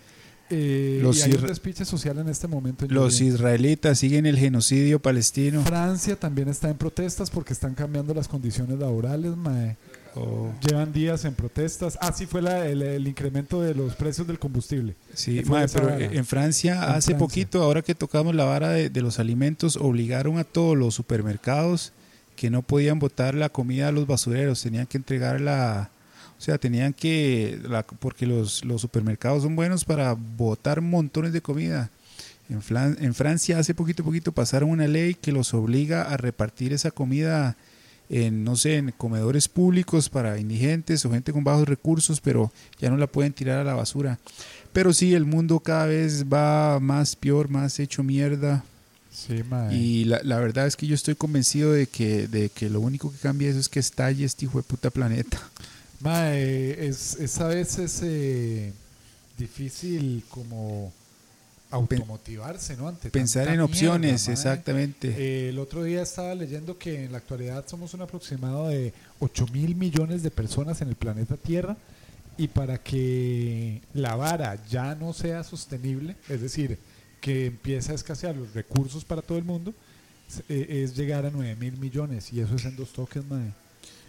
[SPEAKER 2] Eh,
[SPEAKER 1] Los
[SPEAKER 2] y hay un despiche social en este momento. en
[SPEAKER 1] Los
[SPEAKER 2] Yemen.
[SPEAKER 1] israelitas siguen el genocidio palestino.
[SPEAKER 2] Francia también está en protestas porque están cambiando las condiciones laborales, mae.
[SPEAKER 1] Oh.
[SPEAKER 2] Llevan días en protestas. Ah, sí fue la- el, el incremento de los precios del combustible.
[SPEAKER 1] Sí, mae, pero
[SPEAKER 2] vara.
[SPEAKER 1] en Francia,
[SPEAKER 2] En
[SPEAKER 1] hace
[SPEAKER 2] Francia.
[SPEAKER 1] poquito, ahora que tocamos la vara de, de los alimentos, obligaron a todos los supermercados que no podían botar la comida a los basureros, tenían que entregarla, o sea, tenían que, porque los, los supermercados son buenos para botar montones de comida. En, en Francia hace poquito poquito pasaron una ley que los obliga a repartir esa comida en, no sé, en comedores públicos para indigentes o gente con bajos recursos, pero ya no la pueden tirar a la basura. Pero sí, el mundo cada vez va más peor, más hecho mierda.
[SPEAKER 2] Sí, mae.
[SPEAKER 1] Y la, la verdad es que yo estoy convencido de que, de que lo único que cambia eso es que estalle este hijo de puta planeta. [LAUGHS]
[SPEAKER 2] Mae, es, es a veces eh, difícil como automotivarse, ¿no? Ante
[SPEAKER 1] Pensar en opciones, exactamente.
[SPEAKER 2] Eh, el otro día estaba leyendo que en la actualidad somos un aproximado de 8 mil millones de personas en el planeta Tierra y para que la vara ya no sea sostenible, es decir, que empiece a escasear los recursos para todo el mundo, es, eh, es llegar a 9 mil millones y eso es en dos toques, mae.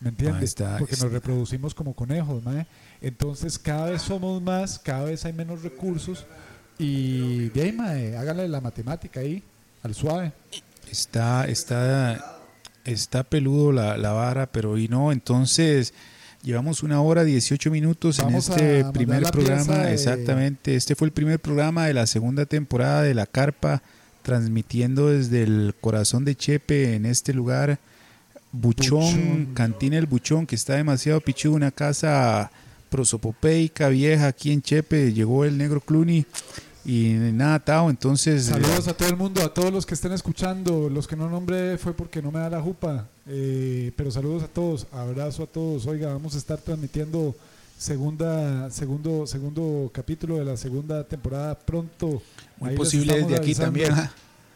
[SPEAKER 2] ¿Me entiendes?
[SPEAKER 1] está-
[SPEAKER 2] Porque
[SPEAKER 1] está-
[SPEAKER 2] nos reproducimos como conejos, mae. Entonces cada vez somos más, cada vez hay menos recursos y de ahí, mae, hágale la matemática ahí, al suave.
[SPEAKER 1] Está, está, está peludo la, la vara, pero y no, entonces llevamos una hora 18 minutos
[SPEAKER 2] Vamos
[SPEAKER 1] en este primer programa,
[SPEAKER 2] de-
[SPEAKER 1] exactamente, este fue el primer programa de la segunda temporada de La Carpa, transmitiendo desde el corazón de Chepe en este lugar, Buchón,
[SPEAKER 2] Buchón.
[SPEAKER 1] Cantina El Buchón, que está demasiado pichudo, una casa prosopopeica vieja aquí en Chepe, llegó el negro Cluny y nada, Tao, entonces... eh,
[SPEAKER 2] Saludos a todo el mundo, a todos los que estén escuchando. Los que no nombré fue porque no me da la jupa. Eh, pero saludos a todos, abrazo a todos. Oiga, vamos a estar transmitiendo segunda, segundo, segundo capítulo de la segunda temporada pronto.
[SPEAKER 1] Muy
[SPEAKER 2] Ahí
[SPEAKER 1] posible desde aquí
[SPEAKER 2] avisando.
[SPEAKER 1] también, ajá.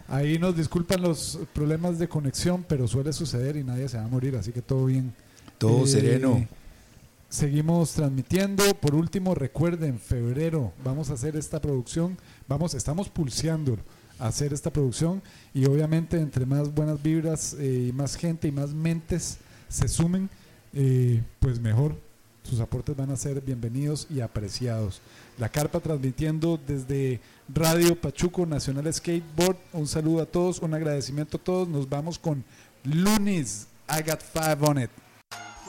[SPEAKER 2] Ahí nos disculpan los problemas de conexión, pero suele suceder y nadie se va a morir, así que todo bien.
[SPEAKER 1] Todo sereno.
[SPEAKER 2] Seguimos transmitiendo. Por último, recuerden, febrero vamos a hacer esta producción. Vamos, estamos pulseando a hacer esta producción y obviamente entre más buenas vibras eh, y más gente y más mentes se sumen, eh, pues mejor. Sus aportes van a ser bienvenidos y apreciados. La Carpa transmitiendo desde Radio Pachuco Nacional Skateboard. Un saludo a todos, un agradecimiento a todos. Nos vamos con Lunis. I got five on it.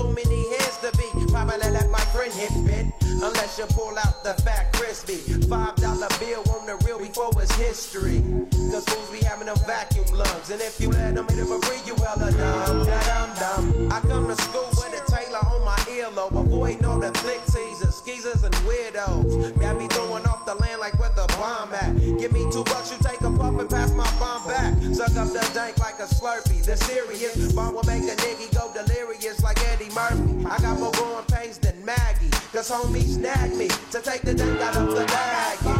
[SPEAKER 10] too many heads to be. Probably let my friend hit bit. Unless you pull out the fat crispy. Five dollar bill on the real before it's history. Cause fools be having them vacuum lungs. And if you let them hit it for free, you hella dumb. Dum. I come to school with a Taylor on my earlobe. Avoiding all the flick teasers, skeezers, and weirdos. Got me throwing off the land like where the bomb at. Give me two bucks, you take a puff and pass my bomb back. Suck up the dank like a slurpee. The serious bomb will make a nigga go Cause homies snagged me to take the dank out of the bag.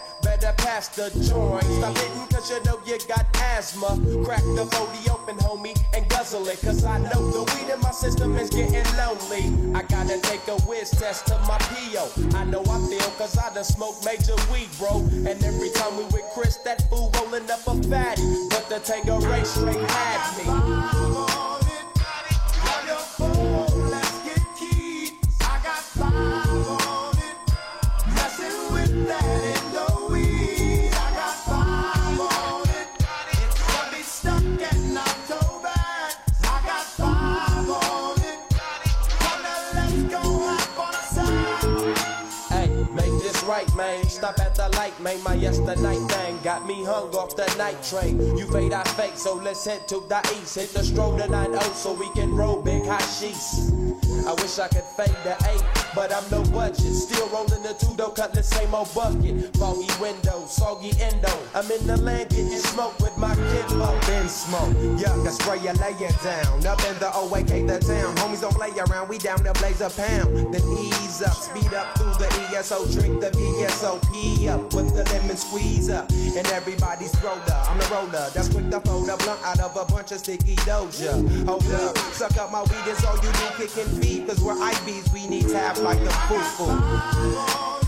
[SPEAKER 10] Pass the joint. Stop hitting cause you know you got asthma. Crack the 40 open, homie, and guzzle it. Cause I know the weed in my system is getting lonely. I gotta take a whiz test to my PO. I know I feel cause I done smoked major weed, bro. And every time we with Chris, that fool rolling up a fatty. But the Tango Ray straight had me. The light, man. My yesterday thing got me hung off the night train. You fade, I fake, so let's head to the east. Hit the stroll to 9 so we can roll big sheets. I wish I could fade the 8, but I'm no budget. Still rolling the two dough, cut the same old bucket. Foggy window, soggy endo. I'm in the land getting smoke with my kid up in smoke.
[SPEAKER 20] Yuck, I spray you, lay it down. Up in the OAK, the town. Homies don't play around, we down to blaze a pound. Then ease up, speed up through the ESO, drink the VSOP up with the lemon squeeze up. And everybody's roller, I'm the roller. That's quick to fold a blunt out of a bunch of sticky doja. Hold up, suck up my weed, it's all you do, kicking feet. Cause we're IBs, we need tap like the foo-foo.